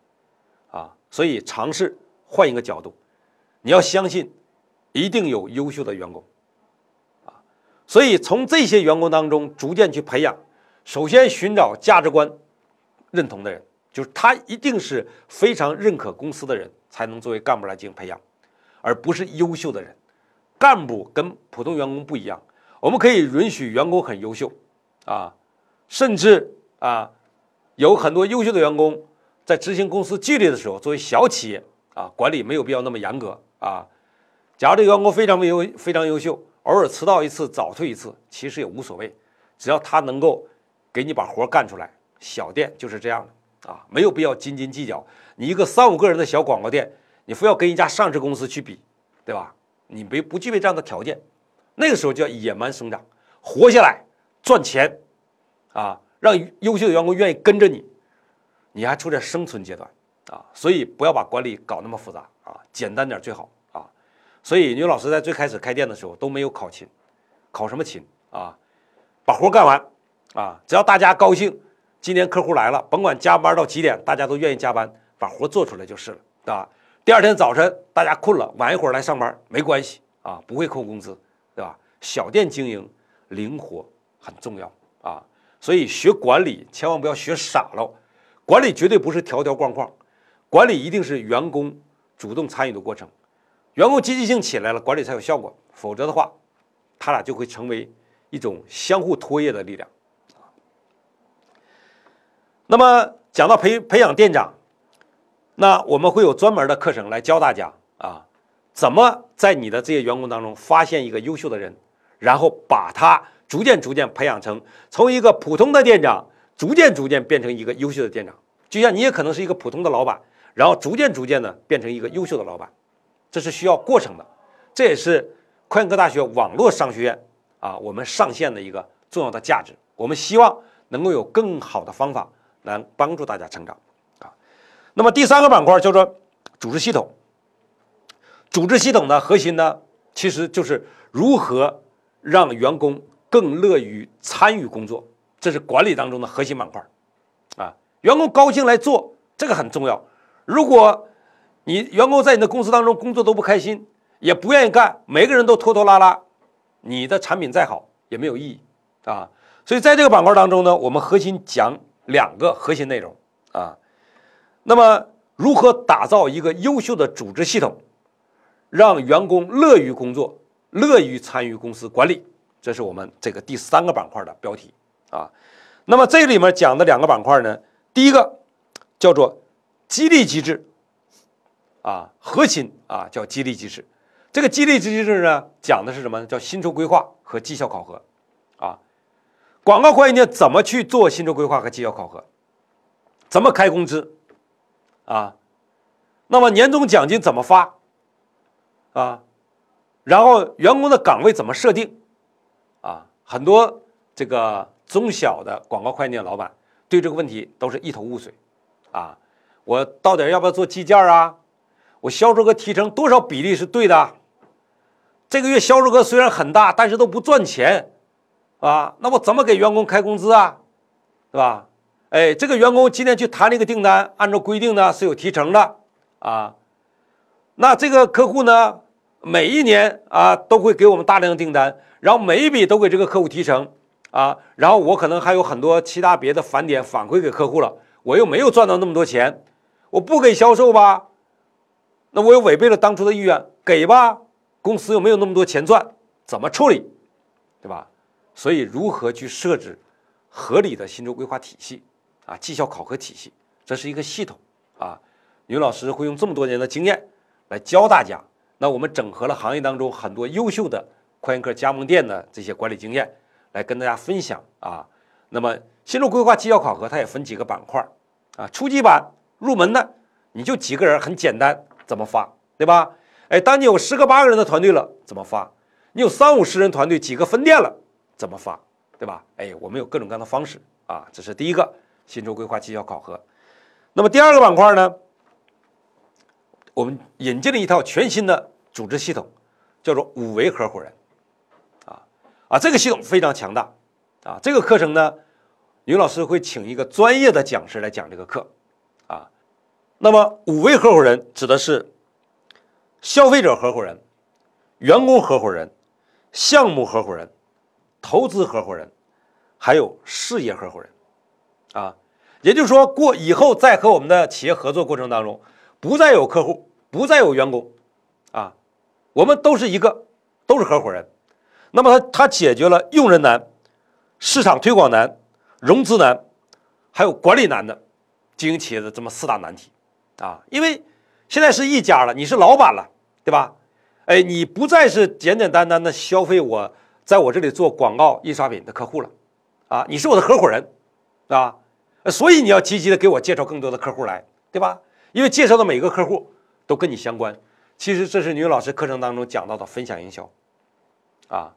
啊，所以尝试换一个角度，你要相信，一定有优秀的员工，啊，所以从这些员工当中逐渐去培养，首先寻找价值观认同的人，就是他一定是非常认可公司的人，才能作为干部来进行培养，而不是优秀的人。干部跟普通员工不一样，我们可以允许员工很优秀，啊，甚至啊，有很多优秀的员工在执行公司纪律的时候，作为小企业啊，管理没有必要那么严格啊。假如这个员工非常优非常优秀，偶尔迟到一次，早退一次，其实也无所谓，只要他能够给你把活干出来。小店就是这样的啊，没有必要斤斤计较。你一个三五个人的小广告店，你非要跟一家上市公司去比，对吧？你没不具备这样的条件，那个时候叫野蛮生长，活下来赚钱，啊，让优秀的员工愿意跟着你，你还处在生存阶段啊，所以不要把管理搞那么复杂啊，简单点最好啊。所以牛老师在最开始开店的时候都没有考勤，考什么勤啊？把活干完啊，只要大家高兴，今天客户来了，甭管加班到几点，大家都愿意加班，把活做出来就是了，对吧？第二天早晨，大家困了，晚一会儿来上班没关系啊，不会扣工资，对吧？小店经营灵活很重要啊，所以学管理千万不要学傻了，管理绝对不是条条框框，管理一定是员工主动参与的过程，员工积极性起来了，管理才有效果，否则的话，他俩就会成为一种相互拖曳的力量那么讲到培培养店长。那我们会有专门的课程来教大家啊，怎么在你的这些员工当中发现一个优秀的人，然后把他逐渐逐渐培养成从一个普通的店长，逐渐逐渐变成一个优秀的店长。就像你也可能是一个普通的老板，然后逐渐逐渐的变成一个优秀的老板，这是需要过程的。这也是快研科大学网络商学院啊，我们上线的一个重要的价值。我们希望能够有更好的方法来帮助大家成长。那么第三个板块叫做组织系统。组织系统的核心呢，其实就是如何让员工更乐于参与工作，这是管理当中的核心板块。啊，员工高兴来做，这个很重要。如果你员工在你的公司当中工作都不开心，也不愿意干，每个人都拖拖拉拉，你的产品再好也没有意义啊。所以在这个板块当中呢，我们核心讲两个核心内容啊。那么，如何打造一个优秀的组织系统，让员工乐于工作、乐于参与公司管理？这是我们这个第三个板块的标题啊。那么这里面讲的两个板块呢，第一个叫做激励机制啊，核心啊叫激励机制。这个激励机制呢，讲的是什么呢？叫薪酬规划和绩效考核啊。广告会计呢，怎么去做薪酬规划和绩效考核？怎么开工资？啊，那么年终奖金怎么发？啊，然后员工的岗位怎么设定？啊，很多这个中小的广告快递老板对这个问题都是一头雾水。啊，我到底要不要做计件啊？我销售额提成多少比例是对的？这个月销售额虽然很大，但是都不赚钱，啊，那我怎么给员工开工资啊？对吧？哎，这个员工今天去谈这个订单，按照规定呢是有提成的啊。那这个客户呢，每一年啊都会给我们大量的订单，然后每一笔都给这个客户提成啊。然后我可能还有很多其他别的返点反馈给客户了，我又没有赚到那么多钱，我不给销售吧？那我又违背了当初的意愿，给吧？公司又没有那么多钱赚，怎么处理？对吧？所以如何去设置合理的薪酬规划体系？啊，绩效考核体系，这是一个系统啊。牛老师会用这么多年的经验来教大家。那我们整合了行业当中很多优秀的快研科加盟店的这些管理经验，来跟大家分享啊。那么，薪酬规划、绩效考核，它也分几个板块啊。初级版入门的，你就几个人，很简单，怎么发，对吧？哎，当你有十个八个人的团队了，怎么发？你有三五十人团队，几个分店了，怎么发，对吧？哎，我们有各种各样的方式啊。这是第一个。薪酬规划、绩效考核。那么第二个板块呢？我们引进了一套全新的组织系统，叫做五维合伙人。啊啊，这个系统非常强大。啊，这个课程呢，牛老师会请一个专业的讲师来讲这个课。啊，那么五维合伙人指的是消费者合伙人、员工合伙人、项目合伙人、投资合伙人，还有事业合伙人，啊，也就是说过以后在和我们的企业合作过程当中，不再有客户，不再有员工，啊，我们都是一个，都是合伙人。那么他他解决了用人难、市场推广难、融资难，还有管理难的经营企业的这么四大难题，啊，因为现在是一家了，你是老板了，对吧？哎，你不再是简简单单的消费我在我这里做广告印刷品的客户了，啊，你是我的合伙人，啊，所以你要积极的给我介绍更多的客户来，对吧？因为介绍的每个客户都跟你相关。其实这是女老师课程当中讲到的分享营销，啊。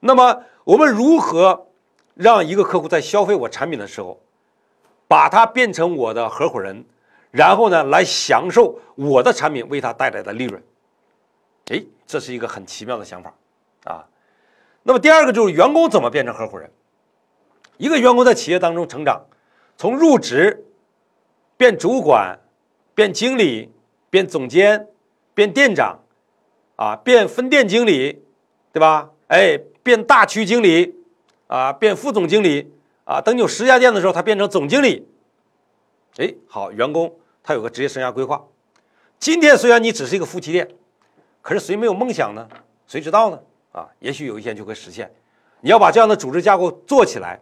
那么我们如何让一个客户在消费我产品的时候，把它变成我的合伙人，然后呢来享受我的产品为他带来的利润？哎，这是一个很奇妙的想法啊。那么第二个就是员工怎么变成合伙人？一个员工在企业当中成长，从入职变主管、变经理、变总监、变店长，啊，变分店经理，对吧？哎。变大区经理，啊，变副总经理，啊，等你有十家店的时候，他变成总经理。哎，好，员工他有个职业生涯规划。今天虽然你只是一个夫妻店，可是谁没有梦想呢？谁知道呢？啊，也许有一天就会实现。你要把这样的组织架构做起来，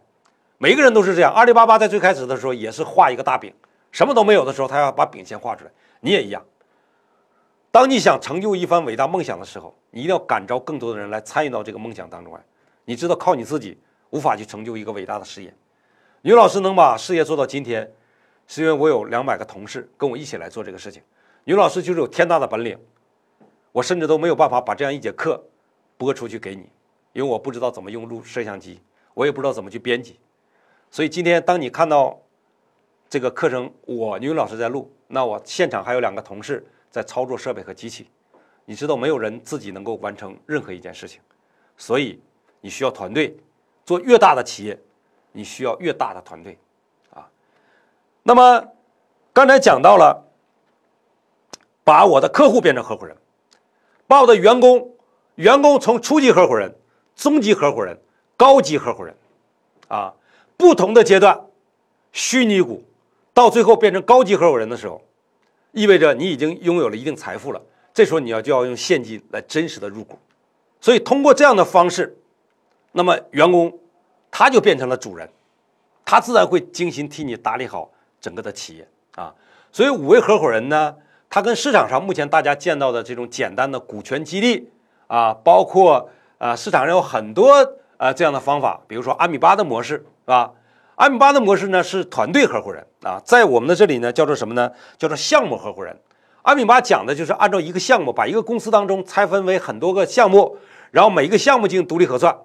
每个人都是这样。阿里巴巴在最开始的时候也是画一个大饼，什么都没有的时候，他要把饼先画出来。你也一样。当你想成就一番伟大梦想的时候，你一定要感召更多的人来参与到这个梦想当中来。你知道，靠你自己无法去成就一个伟大的事业。女老师能把事业做到今天，是因为我有两百个同事跟我一起来做这个事情。女老师就是有天大的本领，我甚至都没有办法把这样一节课播出去给你，因为我不知道怎么用录摄像机，我也不知道怎么去编辑。所以今天当你看到这个课程，我女老师在录，那我现场还有两个同事。在操作设备和机器，你知道没有人自己能够完成任何一件事情，所以你需要团队。做越大的企业，你需要越大的团队，啊。那么刚才讲到了，把我的客户变成合伙人，把我的员工，员工从初级合伙人、中级合伙人、高级合伙人，啊，不同的阶段，虚拟股，到最后变成高级合伙人的时候。意味着你已经拥有了一定财富了，这时候你要就要用现金来真实的入股，所以通过这样的方式，那么员工他就变成了主人，他自然会精心替你打理好整个的企业啊。所以五位合伙人呢，他跟市场上目前大家见到的这种简单的股权激励啊，包括啊市场上有很多啊这样的方法，比如说阿米巴的模式，是吧？阿米巴的模式呢是团队合伙人啊，在我们的这里呢叫做什么呢？叫做项目合伙人。阿米巴讲的就是按照一个项目，把一个公司当中拆分为很多个项目，然后每一个项目进行独立核算。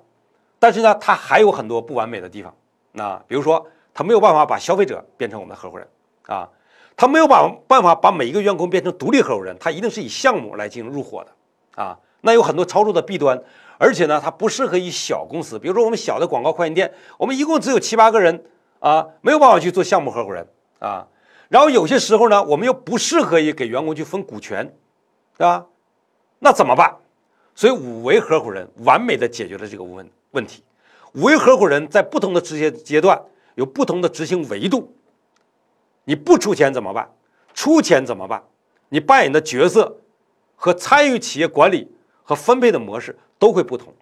但是呢，它还有很多不完美的地方。那比如说，它没有办法把消费者变成我们的合伙人啊，它没有把办法把每一个员工变成独立合伙人，它一定是以项目来进行入伙的啊。那有很多操作的弊端。而且呢，它不适合于小公司，比如说我们小的广告快递店，我们一共只有七八个人啊，没有办法去做项目合伙人啊。然后有些时候呢，我们又不适合于给员工去分股权，对吧？那怎么办？所以五维合伙人完美的解决了这个问问题。五维合伙人在不同的执行阶段有不同的执行维度。你不出钱怎么办？出钱怎么办？你扮演的角色和参与企业管理和分配的模式。都会不同，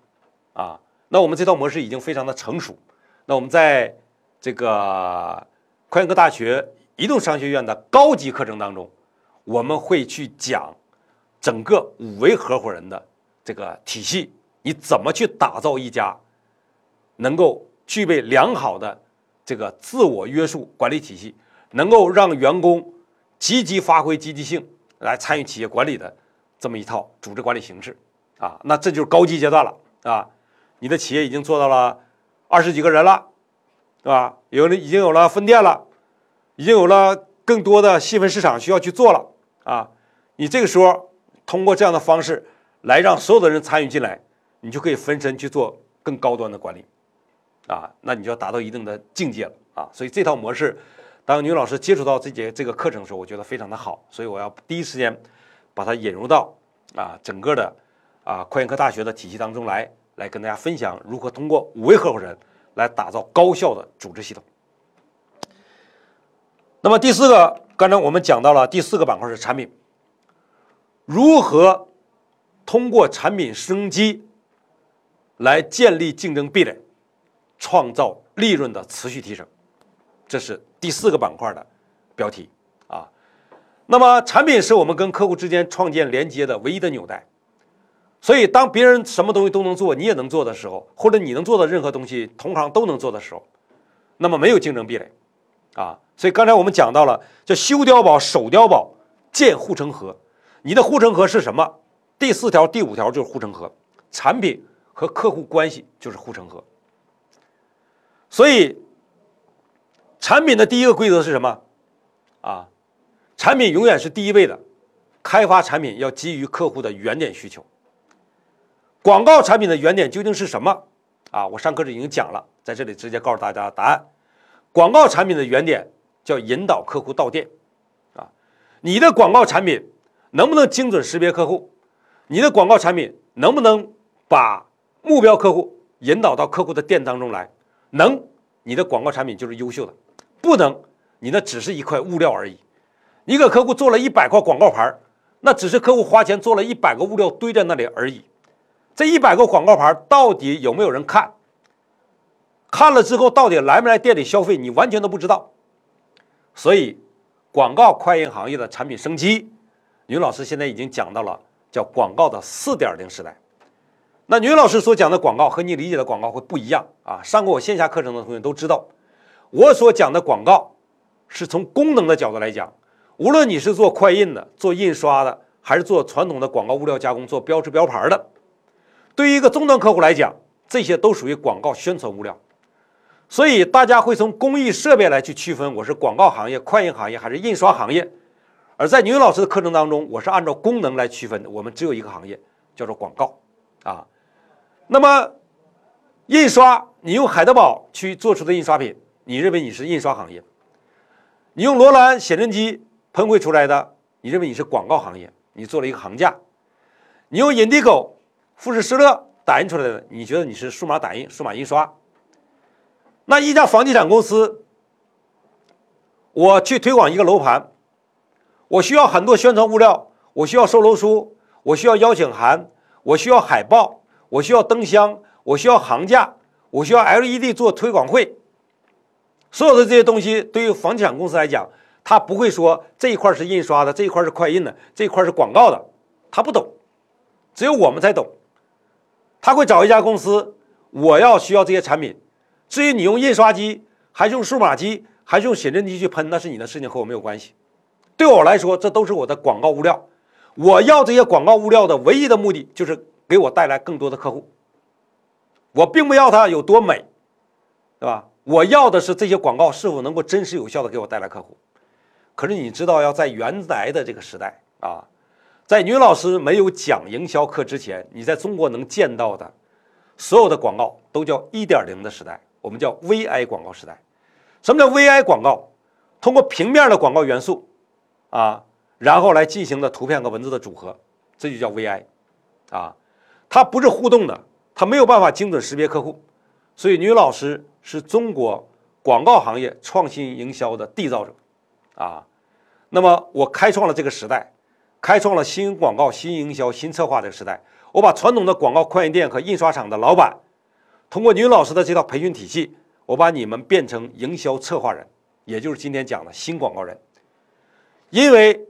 啊，那我们这套模式已经非常的成熟。那我们在这个快研科大学移动商学院的高级课程当中，我们会去讲整个五维合伙人的这个体系，你怎么去打造一家能够具备良好的这个自我约束管理体系，能够让员工积极发挥积极性来参与企业管理的这么一套组织管理形式。啊，那这就是高级阶段了啊！你的企业已经做到了二十几个人了，是吧？有了，已经有了分店了，已经有了更多的细分市场需要去做了啊！你这个时候通过这样的方式来让所有的人参与进来，你就可以分身去做更高端的管理啊！那你就要达到一定的境界了啊！所以这套模式，当女老师接触到这节这个课程的时候，我觉得非常的好，所以我要第一时间把它引入到啊整个的。啊，快研科大学的体系当中来，来跟大家分享如何通过五位合伙人来打造高效的组织系统。那么第四个，刚才我们讲到了第四个板块是产品，如何通过产品升级来建立竞争壁垒，创造利润的持续提升，这是第四个板块的标题啊。那么产品是我们跟客户之间创建连接的唯一的纽带，所以当别人什么东西都能做，你也能做的时候，或者你能做的任何东西同行都能做的时候，那么没有竞争壁垒啊。所以刚才我们讲到了，叫修碉堡、守碉堡、建护城河。你的护城河是什么？第四条、第五条就是护城河，产品和客户关系就是护城河。所以，产品的第一个规则是什么？啊，产品永远是第一位的，开发产品要基于客户的原点需求。广告产品的原点究竟是什么？啊，我上课时已经讲了，在这里直接告诉大家答案：广告产品的原点。叫引导客户到店，啊，你的广告产品能不能精准识别客户？你的广告产品能不能把目标客户引导到客户的店当中来？能，你的广告产品就是优秀的；不能，你那只是一块物料而已。你给客户做了一百块广告牌，那只是客户花钱做了一百个物料堆在那里而已。这一百个广告牌到底有没有人看？看了之后到底来没来店里消费？你完全都不知道。所以，广告快印行业的产品升级，女老师现在已经讲到了叫广告的四点零时代。那女老师所讲的广告和你理解的广告会不一样啊！上过我线下课程的同学都知道，我所讲的广告是从功能的角度来讲，无论你是做快印的、做印刷的，还是做传统的广告物料加工、做标志标牌的，对于一个终端客户来讲，这些都属于广告宣传物料。所以大家会从工艺设备来去区分，我是广告行业、快印行业还是印刷行业。而在牛老师的课程当中，我是按照功能来区分的。我们只有一个行业，叫做广告啊。那么印刷，你用海德堡去做出的印刷品，你认为你是印刷行业；你用罗兰写真机喷绘出来的，你认为你是广告行业，你做了一个行价；你用印第狗、富士施乐打印出来的，你觉得你是数码打印、数码印刷。那一家房地产公司，我去推广一个楼盘，我需要很多宣传物料，我需要售楼书，我需要邀请函，我需要海报，我需要灯箱，我需要行架，我需要 LED 做推广会。所有的这些东西，对于房地产公司来讲，他不会说这一块是印刷的，这一块是快印的，这一块是广告的，他不懂，只有我们才懂。他会找一家公司，我要需要这些产品。至于你用印刷机还是用数码机还是用写真机去喷，那是你的事情，和我没有关系。对我来说，这都是我的广告物料。我要这些广告物料的唯一的目的就是给我带来更多的客户。我并不要它有多美，对吧？我要的是这些广告是否能够真实有效的给我带来客户。可是你知道，要在原来的这个时代啊，在女老师没有讲营销课之前，你在中国能见到的所有的广告都叫一点零的时代。我们叫 VI 广告时代，什么叫 VI 广告？通过平面的广告元素，啊，然后来进行的图片和文字的组合，这就叫 VI，啊，它不是互动的，它没有办法精准识别客户，所以女老师是中国广告行业创新营销的缔造者，啊，那么我开创了这个时代，开创了新广告、新营销、新策划这个时代，我把传统的广告快印店和印刷厂的老板。通过女老师的这套培训体系，我把你们变成营销策划人，也就是今天讲的新广告人。因为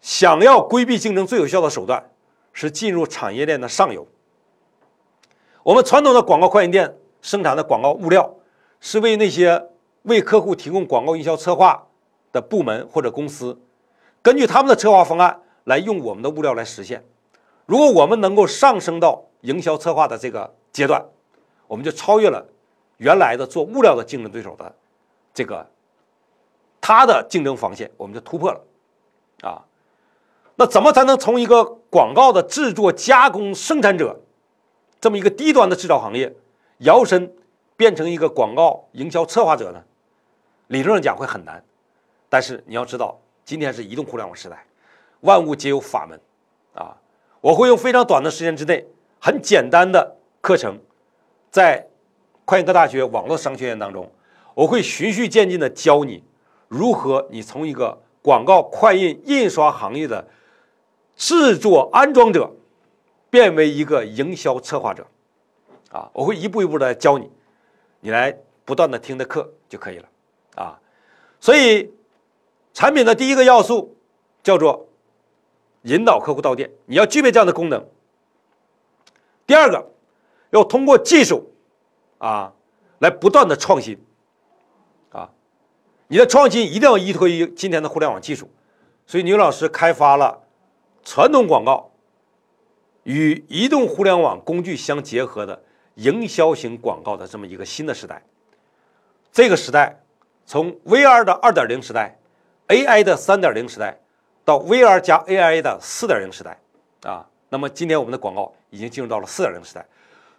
想要规避竞争，最有效的手段是进入产业链的上游。我们传统的广告快印店生产的广告物料，是为那些为客户提供广告营销策划的部门或者公司，根据他们的策划方案来用我们的物料来实现。如果我们能够上升到营销策划的这个，阶段，我们就超越了原来的做物料的竞争对手的这个他的竞争防线，我们就突破了啊。那怎么才能从一个广告的制作、加工、生产者这么一个低端的制造行业摇身变成一个广告营销策划者呢？理论上讲会很难，但是你要知道，今天是移动互联网时代，万物皆有法门啊。我会用非常短的时间之内。很简单的课程，在快印科大学网络商学院当中，我会循序渐进的教你如何你从一个广告快印印刷行业的制作安装者，变为一个营销策划者。啊，我会一步一步的教你，你来不断的听的课就可以了。啊，所以产品的第一个要素叫做引导客户到店，你要具备这样的功能。第二个，要通过技术，啊，来不断的创新，啊，你的创新一定要依托于今天的互联网技术。所以，牛老师开发了传统广告与移动互联网工具相结合的营销型广告的这么一个新的时代。这个时代，从 VR 的二点零时代，AI 的三点零时代，到 VR 加 AI 的四点零时代，啊。那么今天我们的广告已经进入到了四点零时代，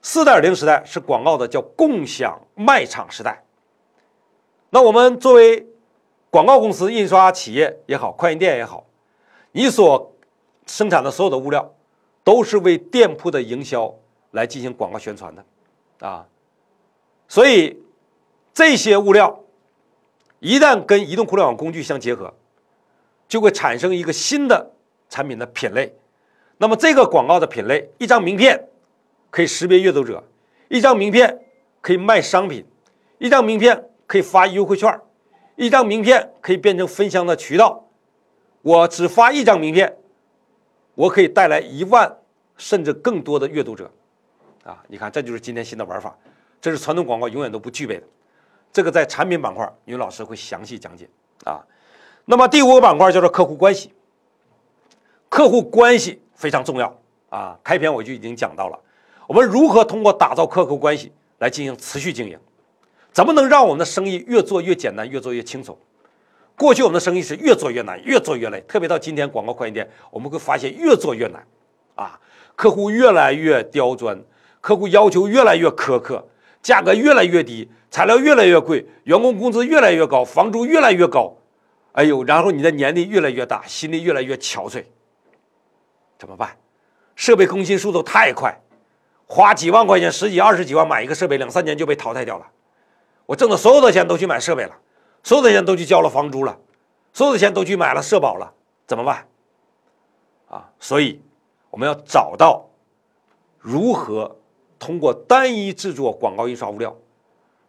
四点零时代是广告的叫共享卖场时代。那我们作为广告公司、印刷企业也好，快印店也好，你所生产的所有的物料都是为店铺的营销来进行广告宣传的啊，所以这些物料一旦跟移动互联网工具相结合，就会产生一个新的产品的品类。那么这个广告的品类，一张名片可以识别阅读者，一张名片可以卖商品，一张名片可以发优惠券，一张名片可以变成分享的渠道。我只发一张名片，我可以带来一万甚至更多的阅读者。啊，你看，这就是今天新的玩法，这是传统广告永远都不具备的。这个在产品板块，女老师会详细讲解。啊，那么第五个板块叫做客户关系，客户关系。非常重要啊！开篇我就已经讲到了，我们如何通过打造客户关系来进行持续经营？怎么能让我们的生意越做越简单，越做越轻松？过去我们的生意是越做越难，越做越累，特别到今天广告快印店，我们会发现越做越难啊！客户越来越刁钻，客户要求越来越苛刻，价格越来越低，材料越来越贵，员工工资越来越高，房租越来越高，哎呦，然后你的年龄越来越大，心里越来越憔悴。怎么办？设备更新速度太快，花几万块钱、十几、二十几万买一个设备，两三年就被淘汰掉了。我挣的所有的钱都去买设备了，所有的钱都去交了房租了，所有的钱都去买了社保了，怎么办？啊，所以我们要找到如何通过单一制作广告印刷物料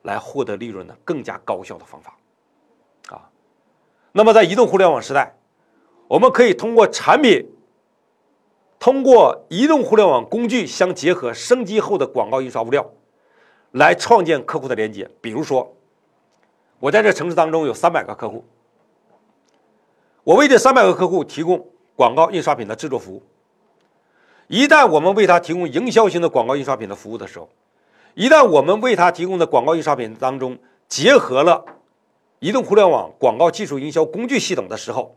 来获得利润的更加高效的方法。啊，那么在移动互联网时代，我们可以通过产品。通过移动互联网工具相结合升级后的广告印刷物料，来创建客户的连接。比如说，我在这城市当中有三百个客户，我为这三百个客户提供广告印刷品的制作服务。一旦我们为他提供营销型的广告印刷品的服务的时候，一旦我们为他提供的广告印刷品当中结合了移动互联网广告技术营销工具系统的时候，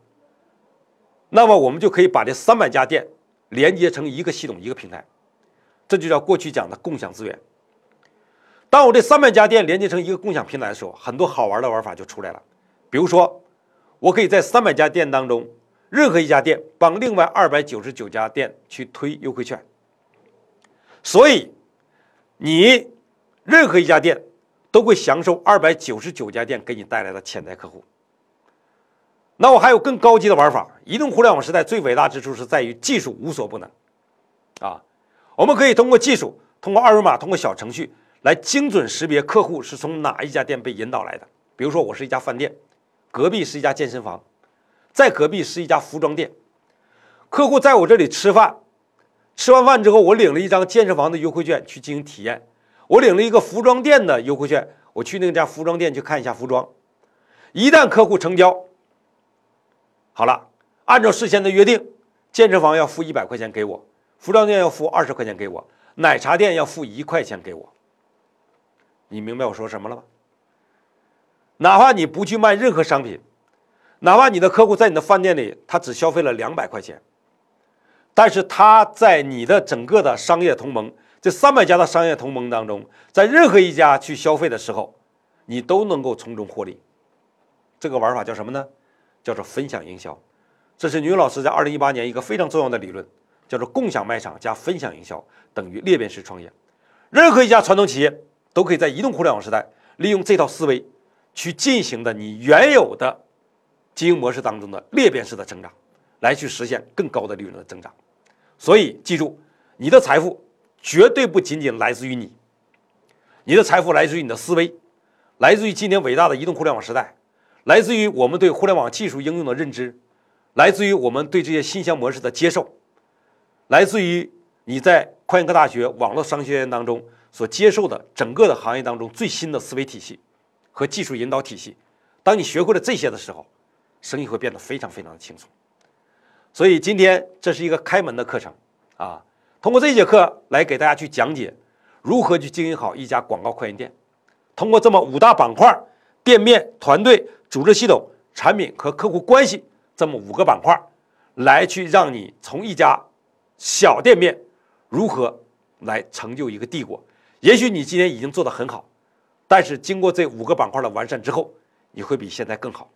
那么我们就可以把这三百家店。连接成一个系统一个平台，这就叫过去讲的共享资源。当我这三百家店连接成一个共享平台的时候，很多好玩的玩法就出来了。比如说，我可以在三百家店当中，任何一家店帮另外二百九十九家店去推优惠券。所以，你任何一家店都会享受二百九十九家店给你带来的潜在客户。那我还有更高级的玩法。移动互联网时代最伟大之处是在于技术无所不能，啊，我们可以通过技术，通过二维码，通过小程序来精准识别客户是从哪一家店被引导来的。比如说，我是一家饭店，隔壁是一家健身房，在隔壁是一家服装店。客户在我这里吃饭，吃完饭之后，我领了一张健身房的优惠券去进行体验，我领了一个服装店的优惠券，我去那家服装店去看一下服装。一旦客户成交。好了，按照事先的约定，健身房要付一百块钱给我，服装店要付二十块钱给我，奶茶店要付一块钱给我。你明白我说什么了吗？哪怕你不去卖任何商品，哪怕你的客户在你的饭店里，他只消费了两百块钱，但是他在你的整个的商业同盟，这三百家的商业同盟当中，在任何一家去消费的时候，你都能够从中获利。这个玩法叫什么呢？叫做分享营销，这是牛老师在二零一八年一个非常重要的理论，叫做共享卖场加分享营销等于裂变式创业。任何一家传统企业都可以在移动互联网时代，利用这套思维去进行的你原有的经营模式当中的裂变式的增长，来去实现更高的利润的增长。所以，记住，你的财富绝对不仅仅来自于你，你的财富来自于你的思维，来自于今天伟大的移动互联网时代，来自于我们对互联网技术应用的认知，来自于我们对这些新型模式的接受，来自于。你在快研科大学网络商学院当中所接受的整个的行业当中最新的思维体系和技术引导体系，当你学会了这些的时候，生意会变得非常非常的轻松。所以今天这是一个开门的课程啊，通过这节课来给大家去讲解如何去经营好一家广告快研店，通过这么五大板块：店面、团队、组织系统、产品和客户关系这么五个板块，来去让你从一家小店面。如何来成就一个帝国？也许你今天已经做得很好，但是经过这五个板块的完善之后，你会比现在更好。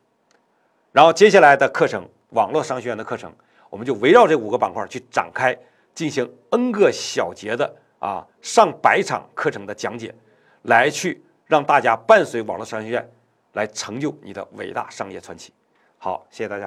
然后接下来的课程，网络商学院的课程，我们就围绕这五个板块去展开，进行 N 个小节的啊上百场课程的讲解，来去让大家伴随网络商学院来成就你的伟大商业传奇。好，谢谢大家。